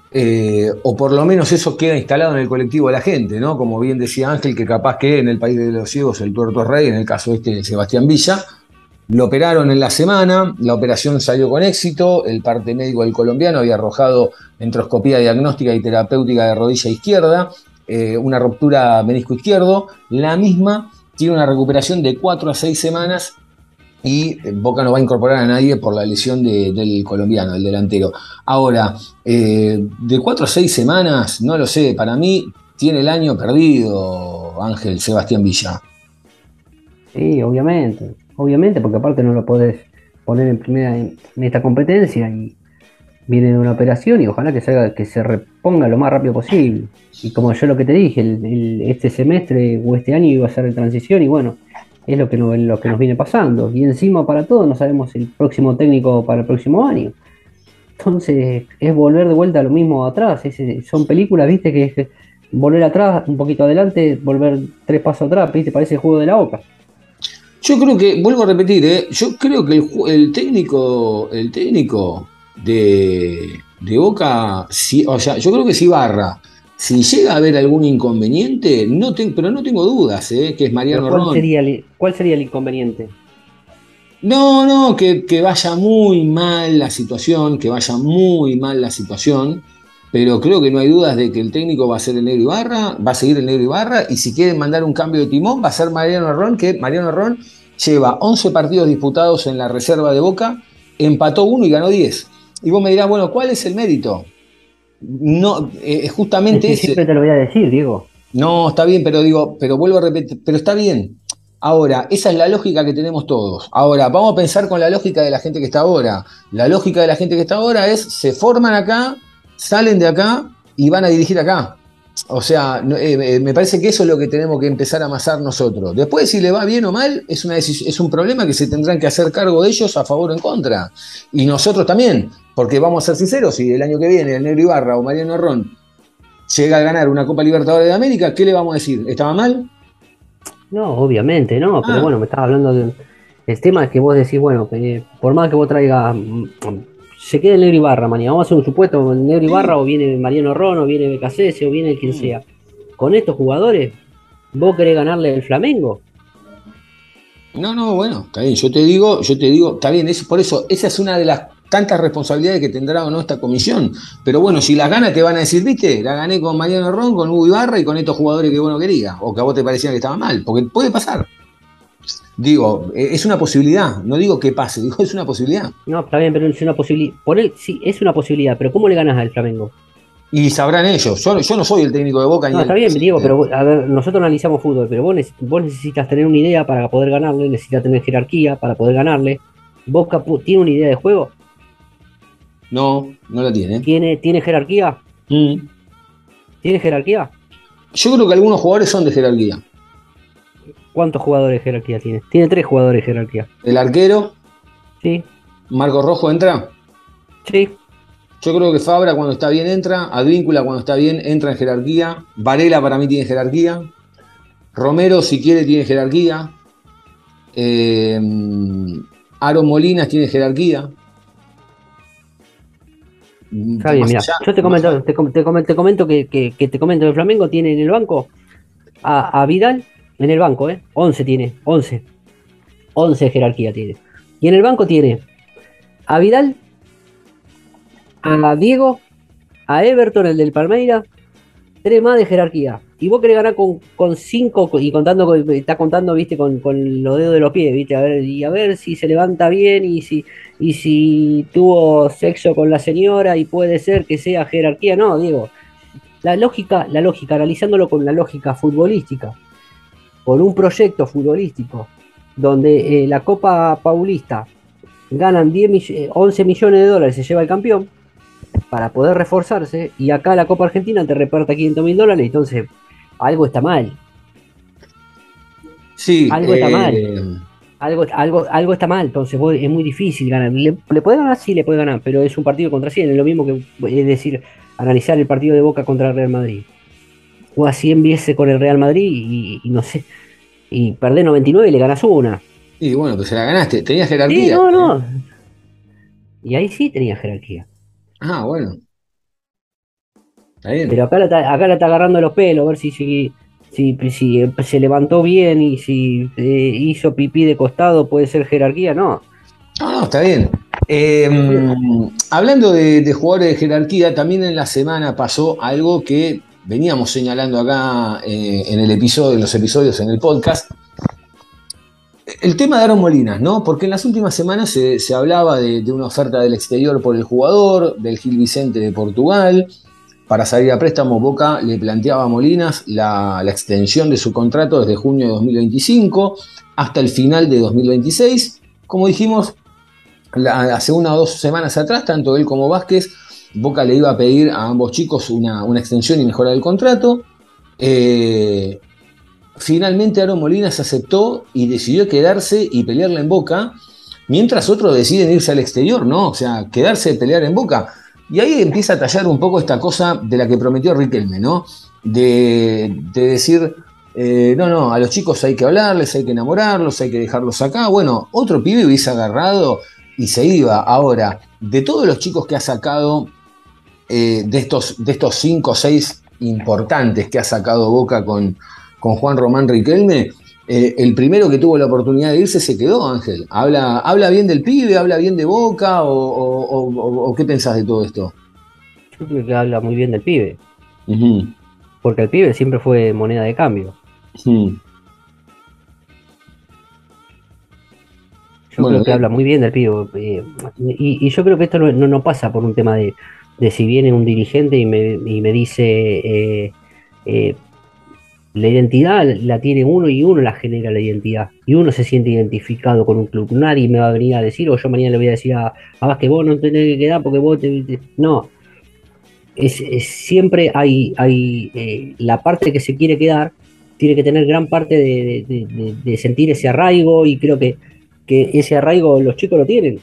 eh, o por lo menos eso queda instalado en el colectivo de la gente, ¿no? Como bien decía Ángel, que capaz que en el país de los ciegos el tuerto rey, en el caso este de Sebastián Villa. Lo operaron en la semana, la operación salió con éxito, el parte médico del colombiano había arrojado entroscopía diagnóstica y terapéutica de rodilla izquierda, eh, una ruptura menisco izquierdo, la misma tiene una recuperación de 4 a 6 semanas y eh, Boca no va a incorporar a nadie por la lesión de- del colombiano, el delantero. Ahora, eh, de 4 a 6 semanas, no lo sé, para mí tiene el año perdido Ángel Sebastián Villa. Sí, obviamente, obviamente, porque aparte no lo podés poner en primera en, esta competencia y viene de una operación y ojalá que se, haga- que se reponga lo más rápido posible. Y como yo lo que te dije, el- el- este semestre o este año iba a ser de transición y bueno, es lo que, no- lo que nos viene pasando. Y encima para todo no sabemos el próximo técnico para el próximo año. Entonces es volver de vuelta a lo mismo atrás. Es- son películas, viste, que es volver atrás, un poquito adelante, volver tres pasos atrás, viste, parece el juego de la boca. Yo creo que, vuelvo a repetir, ¿eh? yo creo que el, técnico, el técnico de, de Boca, si, o sea, yo creo que si Barra, si llega a haber algún inconveniente, no ten- pero no tengo dudas, ¿eh? que es Mariano ¿Cuál Ron. sería, el, ¿Cuál sería el inconveniente? No, no, que, que vaya muy mal la situación, que vaya muy mal la situación, pero creo que no hay dudas de que el técnico va a ser el Negro Ibarra, va a seguir el Negro Ibarra, y si quieren mandar un cambio de timón, va a ser Mariano Ron, que Mariano Ron lleva 11 partidos disputados en la reserva de Boca, empató uno y ganó 10. Y vos me dirás, bueno, ¿cuál es el mérito? No, eh, justamente ese. siempre te lo voy a decir, Diego. No, está bien, pero digo, pero vuelvo a repetir, pero está bien. Ahora, esa es la lógica que tenemos todos. Ahora, vamos a pensar con la lógica de la gente que está ahora. La lógica de la gente que está ahora es, se forman acá, salen de acá y van a dirigir acá. O sea, eh, eh, me parece que eso es lo que tenemos que empezar a amasar nosotros. Después, si le va bien o mal, es, una es un problema que se tendrán que hacer cargo de ellos a favor o en contra. Y nosotros también, porque vamos a ser sinceros, si el año que viene el Negro Ibarra o Mariano Ron llega a ganar una Copa Libertadores de América, ¿qué le vamos a decir? ¿Estaba mal? No, obviamente, no, pero Ah. bueno, me estás hablando de. El tema es que vos decís, bueno, que por más que vos traigas. Se queda el Negro Ibarra, mañana. Vamos a hacer un supuesto: el Negro Ibarra, o viene Mariano Ron, o viene Becasese, o viene quien sea. Con estos jugadores, ¿vos querés ganarle el Flamengo? No, no, bueno, está bien. Yo te digo, yo te digo, está bien, es, por eso, esa es una de las tantas responsabilidades que tendrá o no esta comisión. Pero bueno, si las gana, te van a decir, viste, la gané con Mariano Ron, con Hugo Ibarra y con estos jugadores que vos no querías, o que a vos te parecía que estaban mal, porque puede pasar. Digo, eh, es una posibilidad, no digo que pase, [laughs] digo, es una posibilidad. No, está bien, pero es una posibilidad. Por él, sí, es una posibilidad, pero ¿cómo le ganas al Flamengo? Y sabrán ellos, yo, yo no soy el técnico de Boca ni No, el está bien, presidente. Diego, pero vos- a ver, nosotros analizamos fútbol, pero vos, vos necesitas tener una idea para poder ganarle, necesitas tener jerarquía para poder ganarle. Boca tiene una idea de juego, No, no la tiene. tiene, tiene jerarquía, Mm. tiene jerarquía. Yo creo que algunos jugadores son de jerarquía. ¿Cuántos jugadores de jerarquía tiene? Tiene tres jugadores de jerarquía. El arquero, Sí, Marco Rojo entra. sí, Yo creo que Fabra cuando está bien entra, Advíncula cuando está bien entra en jerarquía, Varela para mí tiene jerarquía, Romero si quiere tiene jerarquía, eh, Aaron Molinas tiene jerarquía. está bien, mira. Yo te comento, te, com- te com- te comento que, que- que te comento el Flamengo tiene en el banco a, a Vidal en el banco, ¿eh? 11 tiene, 11. 11 de jerarquía tiene. Y en el banco tiene a Vidal, a Diego, a Everton, el del Palmeiras, tres más de jerarquía. Y vos querés ganar con, con cinco y contando, con- está contando, viste, con, con los dedos de los pies, viste, a ver, y a ver si se levanta bien y si, y si tuvo sexo con la señora y puede ser que sea jerarquía. No, Diego. La lógica, la lógica, analizándolo con la lógica futbolística, con un proyecto futbolístico, donde eh, la Copa Paulista ganan 10 mill- eh, 11 millones de dólares, se lleva el campeón, para poder reforzarse, y acá la Copa Argentina te reparta 500 mil dólares, entonces algo está mal. Sí, algo está eh, mal. Algo, algo, algo está mal, entonces es muy difícil ganar. ¿Le, le puede ganar? Sí, le puede ganar, pero es un partido contra 100, es lo mismo que es decir, analizar el partido de Boca contra el Real Madrid. O así empiece con el Real Madrid y, y no sé, y perdés 99 y le ganas una. Y bueno, pues se la ganaste, tenías Sí, jerarquía. no, no. Y ahí sí tenía jerarquía. Ah, bueno. Está bien. Pero acá la, está- acá la está agarrando los pelos, a ver si, si, si, si, eh, se levantó bien y si eh, hizo pipí de costado, puede ser jerarquía, no. No, no, está bien. Eh, hablando de, de jugadores de jerarquía, también en la semana pasó algo que veníamos señalando acá eh, en el episodio, en los episodios, en el podcast. El tema de Aaron Molinas, ¿no? Porque en las últimas semanas se, se hablaba de, una oferta del exterior por el jugador, del Gil Vicente de Portugal. Para salir a préstamo, Boca le planteaba a Molinas la, la extensión de su contrato desde junio de 2025 hasta el final de 2026. Como dijimos, hace una o dos semanas atrás, tanto él como Vázquez, Boca le iba a pedir a ambos chicos una, una extensión y mejora del contrato. Eh, finalmente Aaron Molina se aceptó y decidió quedarse y pelearla en Boca, mientras otros deciden irse al exterior, ¿no? O sea, quedarse y pelear en Boca. Y ahí empieza a tallar un poco esta cosa de la que prometió Riquelme, ¿no? De, de decir, eh, no, no, a los chicos hay que hablarles, hay que enamorarlos, hay que dejarlos acá. Bueno, otro pibe hubiese agarrado y se iba. Ahora, de todos los chicos que ha sacado, eh, de, estos, de estos cinco o seis importantes que ha sacado Boca con, con Juan Román Riquelme, eh, el primero que tuvo la oportunidad de irse se quedó, Ángel. ¿Habla, habla bien del pibe? ¿Habla bien de Boca? ¿O, o- o- o- o qué pensás de todo esto? Yo creo que habla muy bien del pibe, porque el pibe siempre fue moneda de cambio. ujú. Yo Bueno, creo que eh. habla muy bien del pibe. y, y yo creo que esto no, no- no pasa por un tema de, de si viene un dirigente y me, y me dice, eh, eh, La identidad la tiene uno y uno la genera la identidad. Y uno se siente identificado con un club. Nadie me va a venir a decir, o yo mañana le voy a decir a, a Vázquez, vos no tenés que quedar porque vos te. te-". No. Es, siempre hay, hay eh, la parte que se quiere quedar, tiene que tener gran parte de, de- de- de sentir ese arraigo, y creo que, que ese arraigo los chicos lo tienen.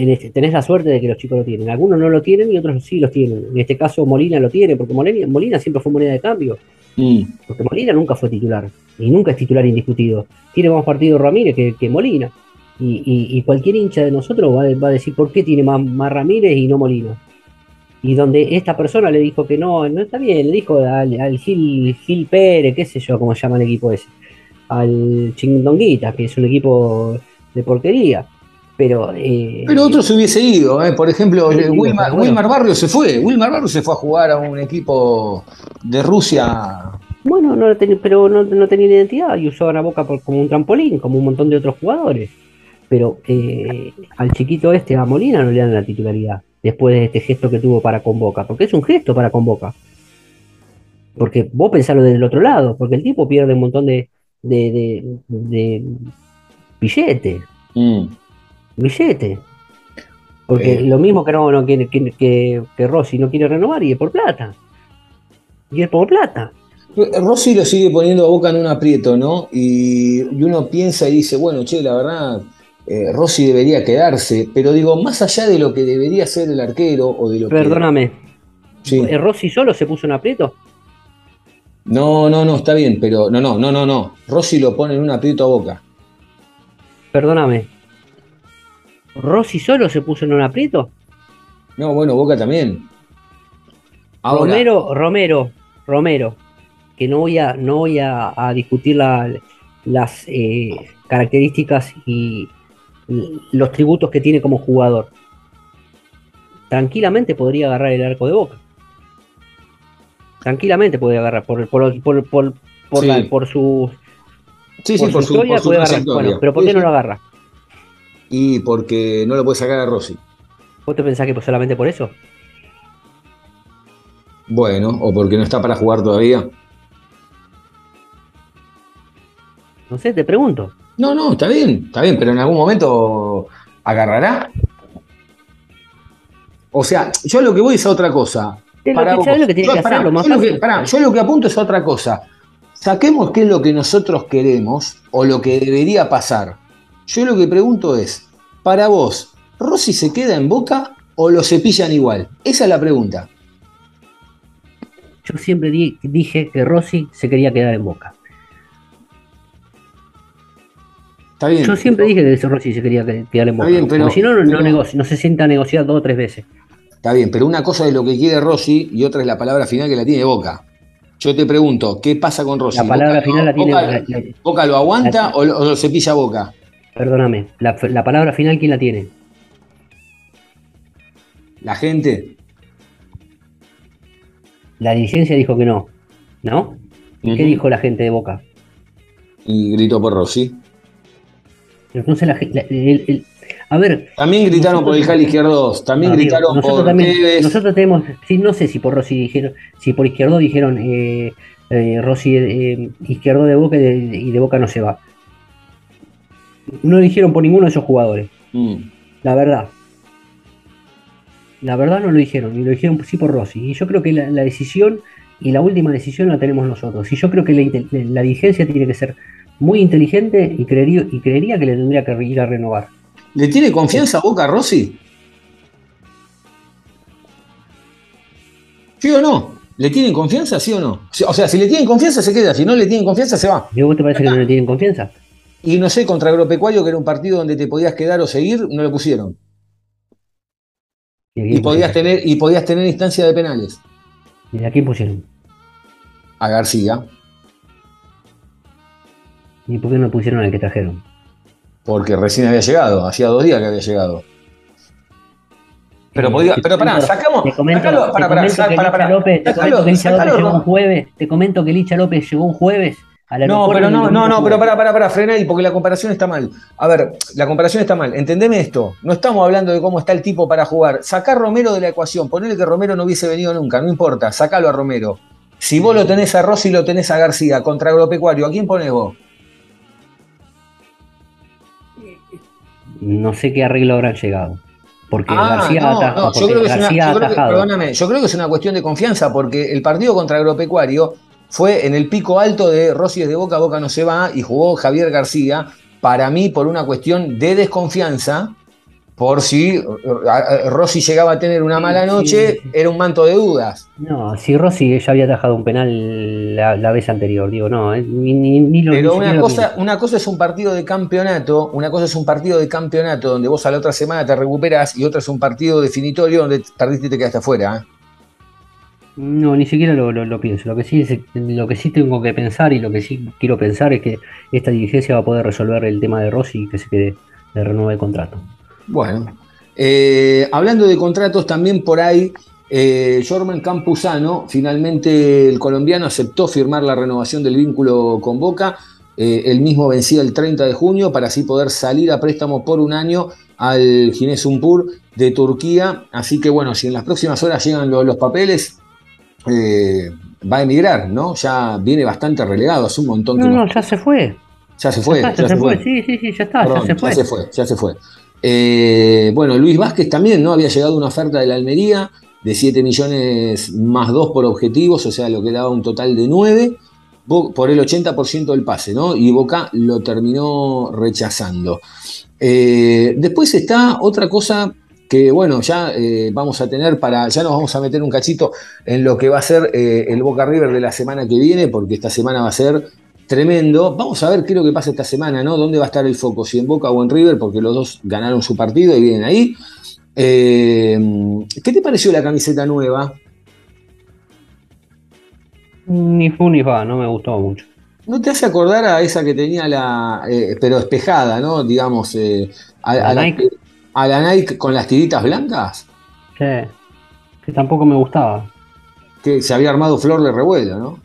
En este- tenés la suerte de que los chicos lo tienen. Algunos no lo tienen y otros sí los tienen. En este caso Molina lo tiene, porque Molina, Molina siempre fue moneda de cambio. Mm. Porque Molina nunca fue titular. Y nunca es titular indiscutido. Tiene más partido Ramírez que, que Molina. Y, y- y cualquier hincha de nosotros va, a- va a decir por qué tiene más, más Ramírez y no Molina. Y donde esta persona le dijo que no, no está bien, le dijo al, al Gil, Gil Pérez, qué sé yo, cómo se llama el equipo ese. Al Chingdonguita, que es un equipo de porquería. Pero, eh, Pero otro se hubiese ido, ¿eh? por ejemplo, eh, digo, Wilmar, bueno. Wilmar Barrio se fue, Wilmar Barrio se fue a jugar a un equipo de Rusia. Bueno, no ten- pero no, no tenía identidad y usaban a Boca por- como un trampolín, como un montón de otros jugadores. Pero eh, al chiquito este, a Molina, no le dan la titularidad después de este gesto que tuvo para con Boca, porque es un gesto para con Boca. Porque vos pensalo desde el otro lado, porque el tipo pierde un montón de, de, de, de billetes, Mm. Billetes. Porque Eh. lo mismo que no, no quiere, que, que, que Rossi no quiere renovar y es por plata. Y es por plata. Rossi lo sigue poniendo a Boca en un aprieto, ¿no? Y, y uno piensa y dice, bueno, che, la verdad, eh, Rossi debería quedarse, pero digo, más allá de lo que debería ser el arquero o de lo Perdóname, que... Sí. ¿Eh, ¿Rossi solo se puso en aprieto? No, no, no, está bien, pero no, no, no, no, no. Rossi lo pone en un aprieto a Boca. Perdóname. ¿Rossi solo se puso en un aprieto? No, bueno, Boca también. Ahora, Romero, Romero, Romero, que no voy a, no voy a, a discutir la- las eh, características y los tributos que tiene como jugador. Tranquilamente podría agarrar el arco de boca. Tranquilamente podría agarrar por, por, por, por, por, Sí. la- por su, sí, sí, por por su historia por su puede agarrar. Bueno, pero ¿por qué no lo agarra? Y porque no lo puede sacar a Rossi. ¿Vos te pensás que pues solamente por eso? Bueno, o porque no está para jugar todavía. No sé, te pregunto. No, no, está bien, está bien, pero en algún momento agarrará. O sea, yo lo que voy es a otra cosa. Lo Para que- vos. ¿sabés lo que tiene Yo, que hacer? Lo más yo lo que- fácil. pará, yo lo que apunto es a otra cosa. Saquemos qué es lo que nosotros queremos o lo que debería pasar. Yo lo que pregunto es, para vos, ¿Rossi se queda en boca o lo cepillan igual? Esa es la pregunta. Yo siempre di- dije que Rossi se quería quedar en Boca. Está bien. Yo siempre dije que Rossi se quería que- quedar en Boca. bien, pero- si no, no, no se sienta a negociar dos o tres veces. Está bien, pero una cosa es lo que quiere Rossi y otra es la palabra final que la tiene Boca. Yo te pregunto, ¿qué pasa con Rossi? La palabra ¿Boca, final la tiene. Boca- Boca lo aguanta la- o lo, o lo cepilla Boca? Perdóname, la, la palabra final, ¿quién la tiene? La gente. La dirigencia dijo que no. ¿No? ¿Qué dijo la gente de Boca? Y gritó por Rossi. Entonces, la, la- el- el- a ver, También gritaron por el Cali Izquierdos, también amigo, gritaron nosotros por también, nosotros tenemos, sí, no sé si por Rossi dijeron, si por Izquierdo dijeron eh, eh, Rossi eh, Izquierdo de Boca y de, y de Boca no se va. No dijeron por ninguno de esos jugadores. Mm. La verdad. La verdad no lo dijeron, y lo dijeron sí por Rossi. Y yo creo que la, la decisión y la última decisión la tenemos nosotros. Y yo creo que la, la dirigencia tiene que ser muy inteligente y creería, y creería que le tendría que ir a renovar. ¿Le tiene confianza a Boca a Rossi? ¿Sí o no? ¿Le tienen confianza, sí o no? O sea, si le tienen confianza, se queda. Si no le tienen confianza, se va. ¿Y vos te parece que no le tienen confianza? Y no sé, contra Agropecuario, que era un partido donde te podías quedar o seguir, no lo pusieron. ¿Y podías pusieron? tener, y podías tener instancia de penales. ¿Y a quién pusieron? A García. ¿Y por qué no pusieron al que trajeron? Porque recién había llegado, hacía dos días que había llegado. Pero Eh, podía, pero pará, sacamos. Te comento, sacalo, pará, Licha pará. López, te comento que Licha López llegó un jueves. Te comento que Licha López llegó un jueves al No, pero no, no, no, pero jugó. pará, pará, pará, frena ahí, porque la comparación está mal. A ver, la comparación está mal. Entendeme esto. No estamos hablando de cómo está el tipo para jugar. Sacar Romero de la ecuación, ponerle que Romero no hubiese venido nunca, no importa, sacalo a Romero. Si vos lo tenés a Rossi y lo tenés a García contra Agropecuario, ¿a quién ponés vos? No sé qué arreglo habrán llegado. Porque Ah, García, no, ataja- no, yo porque creo que es una, García yo ha creo que- atajado. perdóname, yo creo que es una cuestión de confianza, porque el partido contra Agropecuario fue en el pico alto de Rossi es de Boca, Boca no se va, y jugó Javier García, para mí por una cuestión de desconfianza, por si eh, Rossi llegaba a tener una mala noche, sí, era un manto de dudas. No, si Rossi ya había atajado un penal la, la vez anterior, digo, no, eh, ni, ni, ni lo Pero ni una lo cosa, una cosa es un partido de campeonato, una cosa es un partido de campeonato donde vos a la otra semana te recuperás y otra es un partido definitorio donde perdiste y te quedaste afuera. ¿eh? No, ni siquiera lo, lo- pienso. Lo que sí lo que sí tengo que pensar y lo que sí quiero pensar es que esta dirigencia va a poder resolver el tema de Rossi y que se quede, le renueve el contrato. Bueno, eh, hablando de contratos, también por ahí, eh, Jorman Campuzano, finalmente el colombiano aceptó firmar la renovación del vínculo con Boca. Eh, el mismo vencía el 30 de junio para así poder salir a préstamo por un año al Giresunspor de Turquía. Así que bueno, si en las próximas horas llegan lo- los papeles, eh, va a emigrar, ¿no? Ya viene bastante relegado, hace un montón que No, no- ya se fue. ya se fue. ya está, ya se fue. Sí, sí, sí, ya está, Perdón, ya se fue. ya se fue, ya se fue. Eh, bueno, Luis Vázquez también, ¿no? Había llegado una oferta de la Almería de 7 millones más 2 por objetivos, o sea, lo que daba un total de 9 Bo- por el 80% del pase, ¿no? Y Boca lo terminó rechazando. Eh, después está otra cosa que, bueno, ya eh, vamos a tener para, ya nos vamos a meter un cachito en lo que va a ser eh, el Boca River de la semana que viene, porque esta semana va a ser tremendo. Vamos a ver qué es lo que pasa esta semana, ¿no? ¿Dónde va a estar el foco? Si en Boca o en River, porque los dos ganaron su partido y vienen ahí. Eh, ¿Qué te pareció la camiseta nueva? Ni fu ni fa, no me gustó mucho. ¿No te hace acordar a esa que tenía la, pero espejada, ¿no? Digamos, a, ¿La a la, Nike? A la Nike con las tiritas blancas, Sí, que tampoco me gustaba. que se había armado flor de revuelo, ¿no?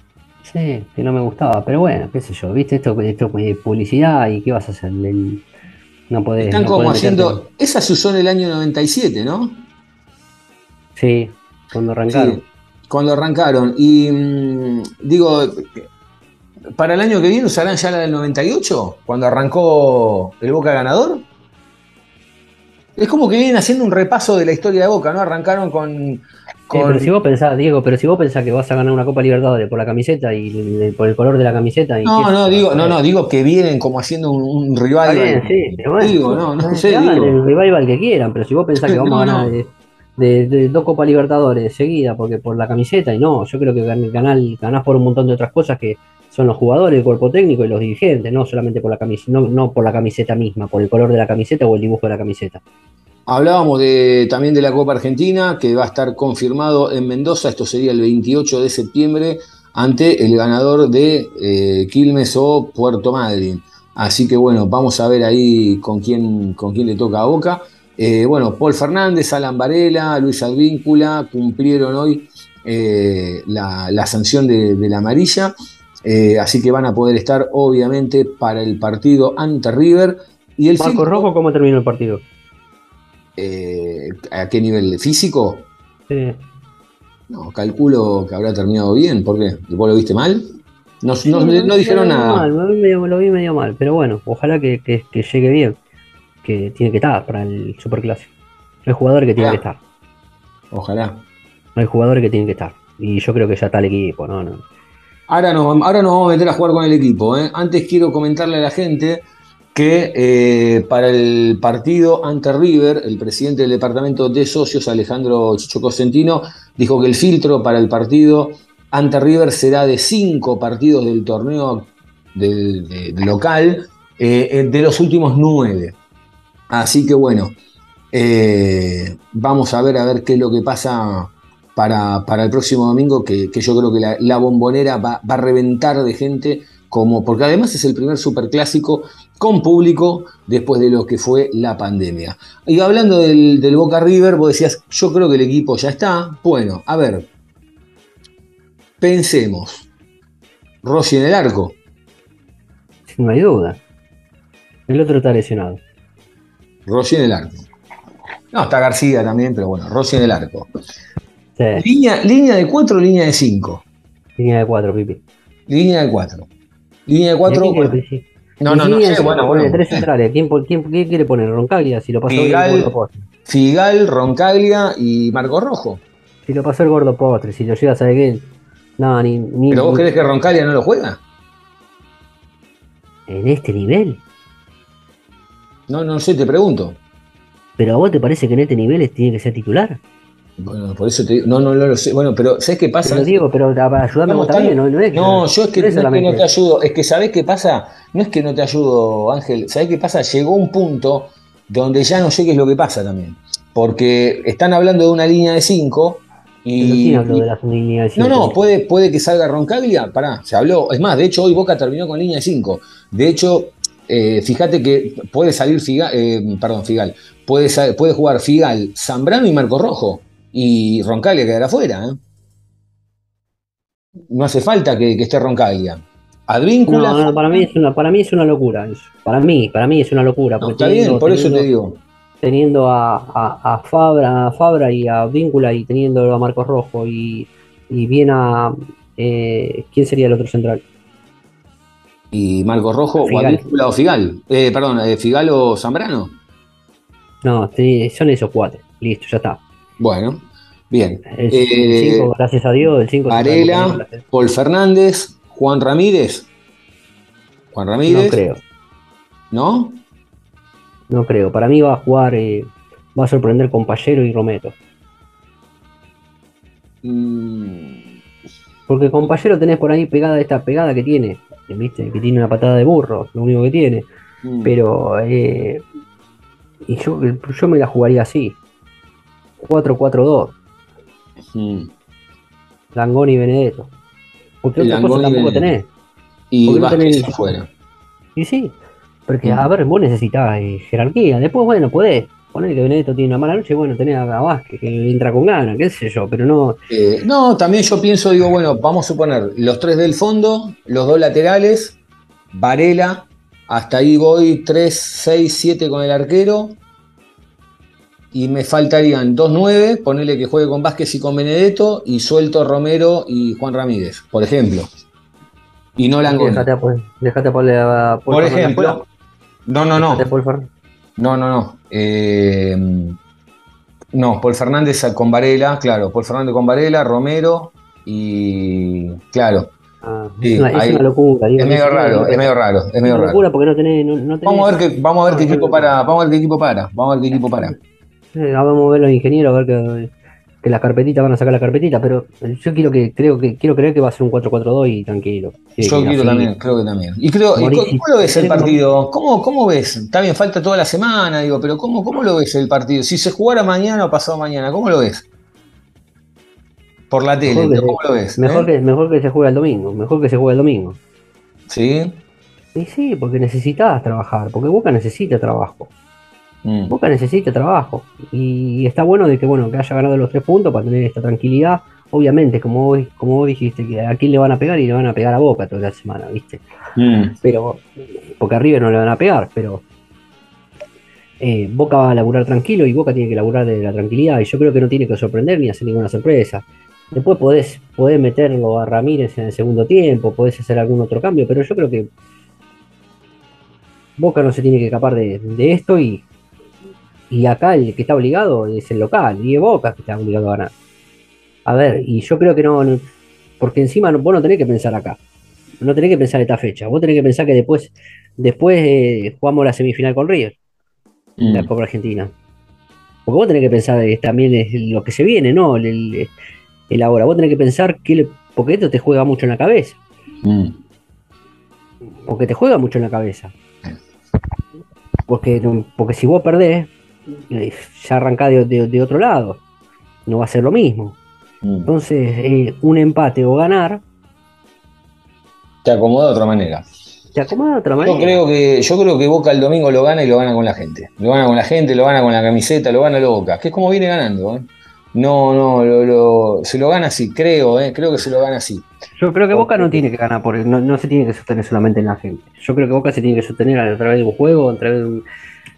Sí, que no me gustaba, pero bueno, qué sé yo, viste, esto, esto es publicidad y qué vas a hacer. No podés. Están no como podés haciendo. Esa se usó en el año 97, ¿no? Sí, cuando arrancaron. Sí, cuando arrancaron. Y mm, digo, para el año que viene usarán ya la del 98, cuando arrancó el Boca ganador. Es como que vienen haciendo un repaso de la historia de Boca, ¿no? Arrancaron con. Sí, pero si vos pensás, Diego, pero si vos pensás que vas a ganar una Copa Libertadores por la camiseta y por el color de la camiseta y No, no, digo, no, no, digo que vienen como haciendo un, un rival. bien, sí, pero bueno, Digo, no, no sé, digo. el revival que quieran, pero si vos pensás que [laughs] vamos No, a ganar de, dos Copas Libertadores seguidas porque por la camiseta, y no, yo creo que gan- ganás, ganás por un montón de otras cosas que son los jugadores, el cuerpo técnico y los dirigentes, no solamente por la camiseta, no, no por la camiseta misma, por el color de la camiseta o el dibujo de la camiseta. Hablábamos de, también de la Copa Argentina, que va a estar confirmado en Mendoza, esto sería el 28 de septiembre, ante el ganador de eh, Quilmes o Puerto Madryn. Así que bueno, vamos a ver ahí con quién, con quién le toca a Boca. Eh, bueno, Paul Fernández, Alan Varela, Luis Advíncula cumplieron hoy eh, la, sanción de la amarilla, eh, así que van a poder estar obviamente para el partido ante River. Y el Marco Rojo, ¿cómo terminó el partido? eh, ¿A qué nivel físico? Sí. No, calculo que habrá terminado bien. ¿Por qué? ¿Vos lo viste mal? No, no- no lo dijeron nada. mal, lo, vi medio, lo vi medio mal, pero bueno, ojalá que, que- que llegue bien, que tiene que estar para el Superclásico. No hay jugadores que tienen que Ojalá. estar, Ojalá. no hay jugadores que tienen que estar. Y yo creo que ya está el equipo, ¿no? no. Ahora nos, ahora nos vamos a meter a jugar con el equipo. ¿eh? Antes quiero comentarle a la gente que eh, para el partido ante River, el presidente del departamento de socios, Alejandro Chicho Cosentino, dijo que el filtro para el partido ante River será de cinco partidos del torneo del, de- de local, eh, de los últimos nueve. Así que bueno, vamos a ver a ver qué es lo que pasa para, para el próximo domingo, que, que yo creo que la, la bombonera va, va a reventar de gente, como, porque además es el primer superclásico con público después de lo que fue la pandemia. Y hablando del, del Boca River, vos decías, yo creo que el equipo ya está. Bueno, a ver, pensemos. Rossi en el arco. No hay duda. El otro está lesionado. Rossi en el arco. No, está García también, pero bueno, Rossi en el arco. Sí. Línea, línea de 4 línea de 5. Línea de cuatro, Pipi. Línea de cuatro. Línea de ¿Y cuatro. a quién quiere- sí. No, Y no, no sé, bueno, tres centrales, ¿quién, quién, quién quiere poner? Roncaglia, si lo pasó Figal. el gordo postre. Figal, Roncaglia y Marco Rojo. Si lo pasó el gordo postre, si lo llegas a ver No, ni, ni- ¿Pero vos ni- querés que Roncaglia no lo juega? en este nivel. No, no sé, te pregunto. ¿Pero a vos te parece que en este nivel tiene que ser titular? Bueno, por eso te digo. No, no, no lo sé. Bueno, pero ¿sabes qué pasa? Pero Diego, pero a- ayúdame vos también, no, no es que- No, yo es que, no no es que solamente- no te ayudo, es que ¿sabés qué pasa? No es que no te ayudo, Ángel, ¿sabés qué pasa? Llegó un punto donde ya no sé qué es lo que pasa también. Porque están hablando de una línea de 5 Pero y. ¿quién habló y- de las líneas de no, cinco? no, puede, puede que salga Roncaglia, pará, se habló. Es más, de hecho, hoy Boca terminó con línea de 5. De hecho, eh, fíjate que puede salir Figal, eh, perdón, Figal, puede, puede jugar Figal, Zambrano y Marco Rojo. Y Roncaglia quedará afuera, ¿eh? No hace falta que, que esté Roncaglia. Advíncula. No, no, para mí es una, para mí es una locura. eso. Para mí, para mí es una locura. No, está bien, teniendo- por eso te digo. Teniendo a, a, a Fabra, a Fabra y a Víncula y teniendo a Marcos Rojo y, y bien a eh, ¿quién sería el otro central? Y Marco Rojo, o Figal. Advíncula o Figal. Eh, perdón, eh, Figal o Zambrano. No, son esos cuatro. Listo, ya está. Bueno, bien. El Eh, 5, gracias a Dios, el 5 Varela, Paul Fernández, Juan Ramírez. Juan No Ramírez, creo, ¿no? no creo. Para mí va a jugar, eh, va a sorprender con Pallero y Romero. Mm, Porque con Pallero tenés por ahí pegada esta pegada que tiene, ¿viste? Que tiene una patada de burro, lo único que tiene. mm. Pero eh, y yo, yo me la jugaría así. 4-4-2, Mm. Langoni y Benedetto. Porque otra Langoni cosa tampoco tenés. Y ¿Por qué no Vázquez tenés- afuera. Y sí, porque a ver, vos necesitas eh, jerarquía. Después, bueno, podés. Poner que Benedetto tiene una mala noche, bueno, tenés a Vázquez que entra con ganas, qué sé yo, pero no. Eh, no, también yo pienso, digo, bueno, vamos a suponer los tres del fondo, los dos laterales, Varela, hasta ahí voy 3, 6, 7 con el arquero. Y me faltarían 2-9, ponerle que juegue con Vázquez y con Benedetto, y suelto Romero y Juan Ramírez, por ejemplo. Y no Langoni. Dejate a, dejate a Paul- a Paul Por Fernández ejemplo. No, no, no. No, no, no. Eh, no, Paul Fernández con Varela, claro. Paul Fernández con Varela, Romero y. Claro. Ah, Sí, es, una, es ahí- una locura. digo, Es medio es raro, es medio raro, es Es medio una raro. locura porque no tenés. No, no tenés Vamos a ver qué, vamos a ver qué equipo para, vamos a ver qué equipo para, vamos a ver qué equipo para. Eh, vamos a ver los ingenieros a ver que, que las carpetitas van a sacar la carpetita, pero yo quiero que creo que quiero creer que va a ser un 4-4-2 y tranquilo. Sí, Yo quiero también, creo que también. Y creo, Mauricio, ¿cómo, lo ves el partido? ¿Cómo, ¿Cómo ves? Está bien, falta toda la semana, digo, pero ¿cómo, ¿cómo lo ves el partido? Si se jugara mañana o pasado mañana, ¿cómo lo ves? Por la tele, Mejor ¿cómo se- lo ves? Mejor, eh? que, mejor que se juegue el domingo, mejor que se juegue el domingo. Sí. Y sí, porque necesitas trabajar, porque Boca necesita trabajo. Mm. Boca necesita trabajo. Y está bueno de que bueno, que haya ganado los tres puntos para tener esta tranquilidad. Obviamente, como vos, como vos dijiste, que a quién le van a pegar y le van a pegar a Boca toda la semana, ¿viste? Mm. pero porque a River no le van a pegar, pero eh, Boca va a laburar tranquilo y Boca tiene que laburar de la tranquilidad y yo creo que no tiene que sorprender ni hacer ninguna sorpresa. Después podés, podés meterlo a Ramírez en el segundo tiempo, podés hacer algún otro cambio, pero yo creo que Boca no se tiene que escapar de, de esto y, y acá el que está obligado es el local y es Boca que está obligado a ganar. A ver, y yo creo que no, no- porque encima no- vos no tenés que pensar acá no tenés que pensar esta fecha. Vos tenés que pensar que después, después eh, jugamos la semifinal con River, Mm. la Copa Argentina. Porque vos tenés que pensar eh, también es lo que se viene, ¿no? El, el- el ahora. Vos tenés que pensar que le- porque esto te juega mucho en la cabeza. Mm. Porque te juega mucho en la cabeza. Porque, porque si vos perdés, ya arrancás de, de- de otro lado. No va a ser lo mismo. Mm. Entonces, eh, un empate o ganar, Te acomoda de otra manera. te acomoda de otra manera. Yo creo que, yo creo que Boca el domingo lo gana y lo gana con la gente. Lo gana con la gente, lo gana con la camiseta, lo gana lo Boca. Que es como viene ganando, ¿eh? No, no, lo, lo- se lo gana así, creo, ¿eh? Creo que se lo gana así. Yo creo que Boca no tiene que ganar, por, no, no se tiene que sostener solamente en la gente. Yo creo que Boca se tiene que sostener a través de un juego, a través de, un-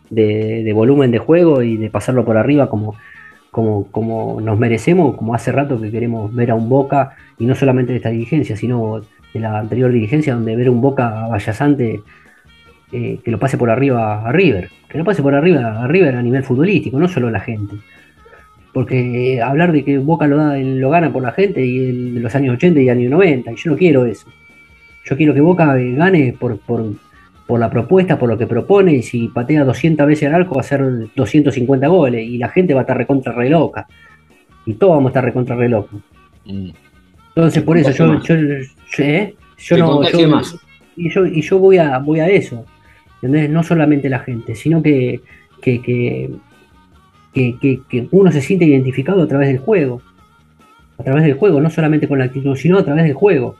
de- volumen de juego y de pasarlo por arriba como, como, como nos merecemos, como hace rato que queremos ver a un Boca, y no solamente de esta dirigencia, sino de la anterior dirigencia, donde ver un Boca vallazante eh, que lo pase por arriba a River, que lo pase por arriba a River a nivel futbolístico, no solo la gente. Porque eh, hablar de que Boca lo, da, lo gana por la gente y en los años 80 y años 90, y yo no quiero eso. Yo quiero que Boca eh, gane por, por, por la propuesta, por lo que propone, y si patea 200 veces al arco va a ser 250 goles, y la gente va a estar recontra re loca. Y todos vamos a estar recontra re locos. Mm. Entonces, por eso yo, yo, yo, ¿eh? yo no. yo- más. y yo, y yo voy a voy a eso. ¿entendés? No solamente la gente, sino que, que, que, que- que- que uno se siente identificado a través del juego. A través del juego, no solamente con la actitud, sino a través del juego.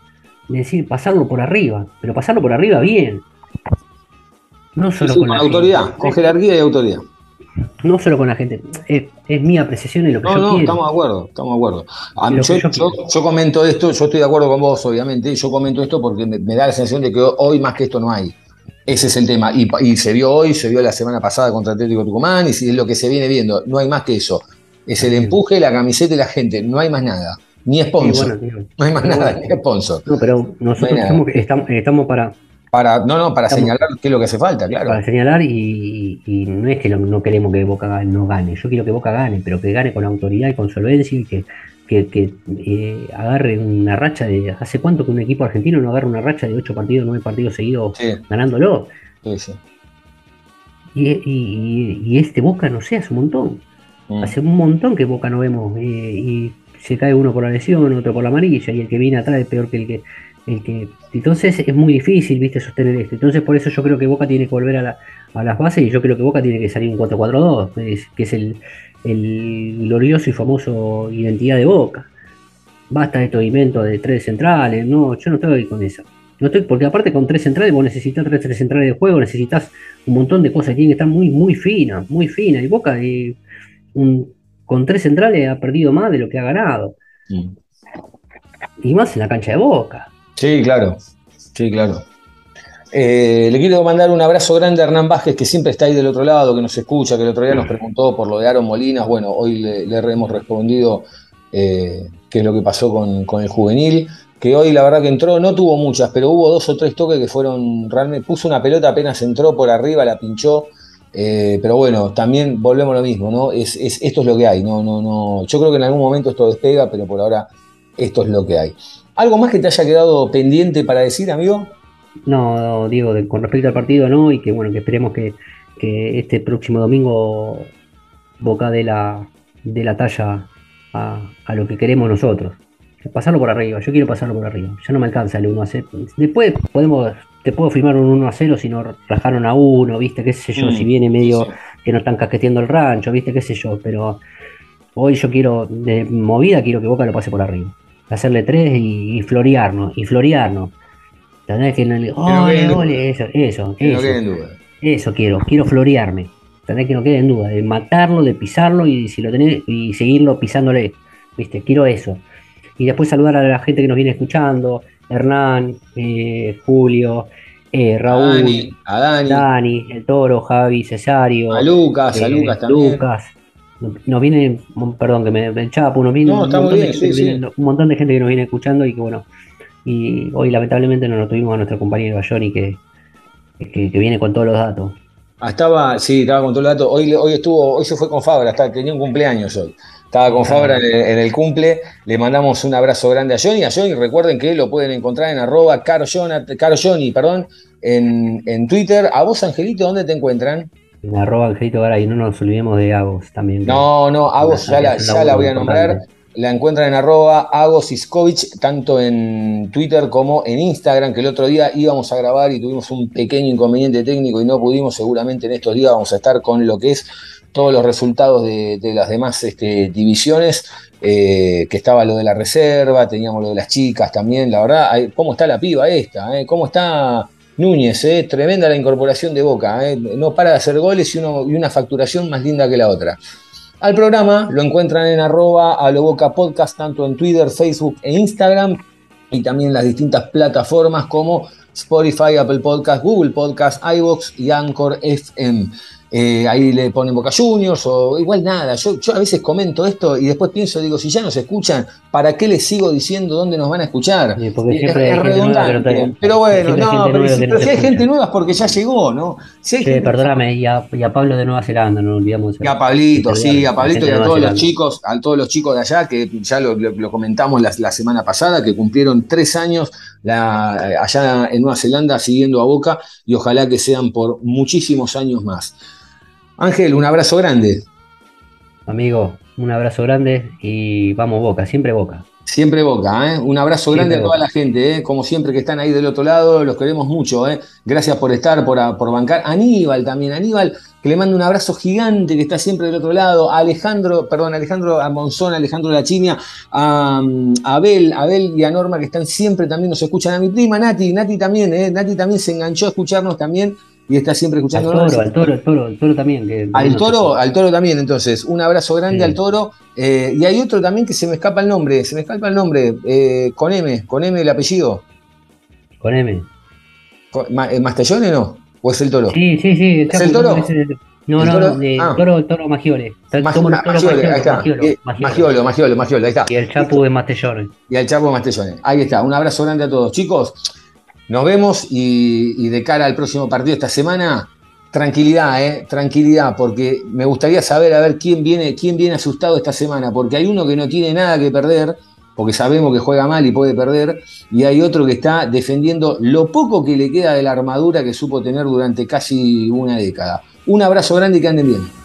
Es decir, pasarlo por arriba, pero pasarlo por arriba bien. No solo sí, con, con la autoridad, gente. con jerarquía y autoridad. No solo con la gente. Es, es mi apreciación y lo que No, yo no, quiero. estamos de acuerdo, estamos de acuerdo. A mí- Lo yo, yo yo- quiero. yo comento esto, yo estoy de acuerdo con vos, obviamente, y yo comento esto porque me, me da la sensación de que hoy más que esto no hay. Ese es el tema. Y, y se vio hoy, se vio la semana pasada contra Atlético Tucumán, y si es lo que se viene viendo. No hay más que eso. Es el empuje, la camiseta y la gente. No hay más nada. Ni Sí, sponsor. bueno, no hay más nada, bueno. ni sponsor. No, pero nosotros No estamos, estamos para, Para, no, no, para Estamos- señalar qué es lo que hace falta, claro. para señalar y, y no es que no, no queremos que Boca no gane, yo quiero que Boca gane, pero que gane con autoridad y con solvencia y que, que, que, eh, agarre una racha de... ¿Hace cuánto que un equipo argentino no agarra una racha de 8 partidos, 9 partidos seguidos Sí, ganándolo? sí, sí. Y, y- y- y este Boca, no sé, hace un montón. Mm. Hace un montón que Boca no vemos eh, y se cae uno por la lesión, otro por la amarilla y el que viene atrás es peor que el que... El que entonces es muy difícil, viste, sostener esto. Entonces por eso yo creo que Boca tiene que volver a, la- a las bases y yo creo que Boca tiene que salir un 4-4-2, es- que es el, el glorioso y famoso identidad de Boca. Basta de estos inventos de tres centrales, no, yo no estoy con esa. No estoy, porque aparte con tres centrales vos necesitas tres, tres centrales de juego, necesitas un montón de cosas, tienen que estar muy, muy finas, muy finas. Y Boca eh, un- con tres centrales ha perdido más de lo que ha ganado. Y más en la cancha de Boca. Sí, claro. Sí, claro. Eh, le quiero mandar un abrazo grande a Hernán Vázquez, que siempre está ahí del otro lado, que nos escucha, que el otro día nos preguntó por lo de Aaron Molinas. Bueno, hoy le, le hemos respondido eh, qué es lo que pasó con, con el juvenil, que hoy la verdad que entró, no tuvo muchas, pero hubo dos o tres toques que fueron realmente, puso una pelota apenas entró por arriba, la pinchó. eh, pero bueno, también volvemos a lo mismo, ¿no? Es, es- esto es lo que hay, no, no, no. Yo creo que en algún momento esto despega, pero por ahora esto es lo que hay. ¿Algo más que te haya quedado pendiente para decir, amigo? No, no, Diego, de- con respecto al partido no, y que bueno, que esperemos que, que este próximo domingo Boca de la, de la talla a, a lo que queremos nosotros. Pasarlo por arriba, yo quiero pasarlo por arriba. Ya no me alcanza el 1 a 0. Después podemos, te puedo firmar un 1 a 0 si nos rajaron a uno, viste, qué sé yo, Mm, si viene medio sí. que no están casqueteando el rancho, viste, qué sé yo, pero hoy yo quiero, de movida, quiero que Boca lo pase por arriba. Hacerle tres y, y florearnos, y florearnos. ¿Entendés? Que no eso, eso, Que eso. quede en duda. Eso quiero, quiero florearme. Tenés que no quede en duda, de matarlo, de pisarlo y si lo tenés, y seguirlo pisándole. ¿Viste? Quiero eso. Y después saludar a la gente que nos viene escuchando, Hernán, eh, Julio, eh, A Raúl, Dani, a Dani, Dani, el Toro, Javi, Cesario, a Lucas, a eh, Lucas también. Lucas. Nos viene, perdón que me, me nos viene, No, un, montón bien, sí, un montón de gente que nos viene escuchando y que bueno, y hoy lamentablemente no lo tuvimos a nuestro compañero Johnny que, que, que viene con todos los datos. Ah, estaba, sí, estaba con todo el dato. Hoy, hoy estuvo, hoy se fue con Fabra, está, tenía un cumpleaños hoy. Estaba con Fabra en el, en el cumple. Le mandamos un abrazo grande a Johnny. A Johnny, recuerden que lo pueden encontrar en arroba caro Johnny, perdón, en, en Twitter. A vos, Angelito, ¿dónde te encuentran? En arroba Angelito Garay, no nos olvidemos de Agos también. No, no, Agos ya la, ya la voy a nombrar. importante. La encuentran en arroba Agos Iskovich, tanto en Twitter como en Instagram, que el otro día íbamos a grabar y tuvimos un pequeño inconveniente técnico y no pudimos. Seguramente en estos días vamos a estar con lo que es todos los resultados de, de las demás este, divisiones, eh, que estaba lo de la reserva, teníamos lo de las chicas también. La verdad, hay- ¿cómo está la piba esta? eh? ¿Cómo está Núñez? eh? Tremenda la incorporación de Boca. eh? No para de hacer goles y, una facturación más linda que la otra. Al programa lo encuentran en arroba a Podcast, tanto en Twitter, Facebook e Instagram, y también en las distintas plataformas como Spotify, Apple Podcast, Google Podcast, iVoox y Anchor FM. Eh, ahí le ponen Boca Juniors o igual nada. Yo, yo a veces comento esto y después pienso, digo, si ya nos escuchan, ¿para qué les sigo diciendo dónde nos van a escuchar? Sí, porque Es- siempre es hay gente nueva pero bueno, no, pero, si, pero hay gente nueva es porque ya llegó, ¿no? Si gente- perdóname, y a, y a Pablo de Nueva Zelanda, no olvidamos. y a Pablito, sí, a Pablito y a todos los chicos chicos, a todos los chicos de allá, que ya lo, lo- lo comentamos la, la semana pasada, que cumplieron tres años la- allá en Nueva Zelanda siguiendo a Boca y ojalá que sean por muchísimos años más. Ángel, un abrazo grande. Amigo, un abrazo grande y vamos Boca, siempre Boca. Siempre Boca, ¿eh? Un abrazo Siempre grande a toda Boca. la gente, ¿eh? Como siempre que están ahí del otro lado, los queremos mucho, ¿eh? Gracias por estar, por, por bancar. Aníbal también, Aníbal, que le mando un abrazo gigante que está siempre del otro lado. A Alejandro, perdón, Alejandro Monzón, Alejandro La Chinia, a, a Abel, a Abel y a Norma que están siempre también nos escuchan. A mi prima Nati, Nati también, ¿eh? Nati también se enganchó a escucharnos también y está siempre Al escuchando. toro, al toro, al toro, al toro también. Que Al toro, al toro también, entonces. Un abrazo grande Sí. al toro. Eh, y hay otro también que se me escapa el nombre, se me escapa el nombre, eh, con M, con M el apellido. Con M. Con- Ma- eh, ¿Mastellone no? ¿O es el toro? Sí, sí, sí. ¿Es el toro? No, ¿El no, toro? de- Ah. toro, toro Magiole. Mag- el Ma- ahí está. Magiolo, Eh, Magiolo. Magiolo, Magiolo, ahí está. Y el Chapu de Mastellone. Y al Chapo Mastellone. Ahí está, un abrazo grande a todos. Chicos, nos vemos y, de cara al próximo partido esta semana, tranquilidad, eh, tranquilidad, porque me gustaría saber a ver quién viene, quién viene asustado esta semana, porque hay uno que no tiene nada que perder, porque sabemos que juega mal y puede perder, y hay otro que está defendiendo lo poco que le queda de la armadura que supo tener durante casi una década. Un abrazo grande y que anden bien.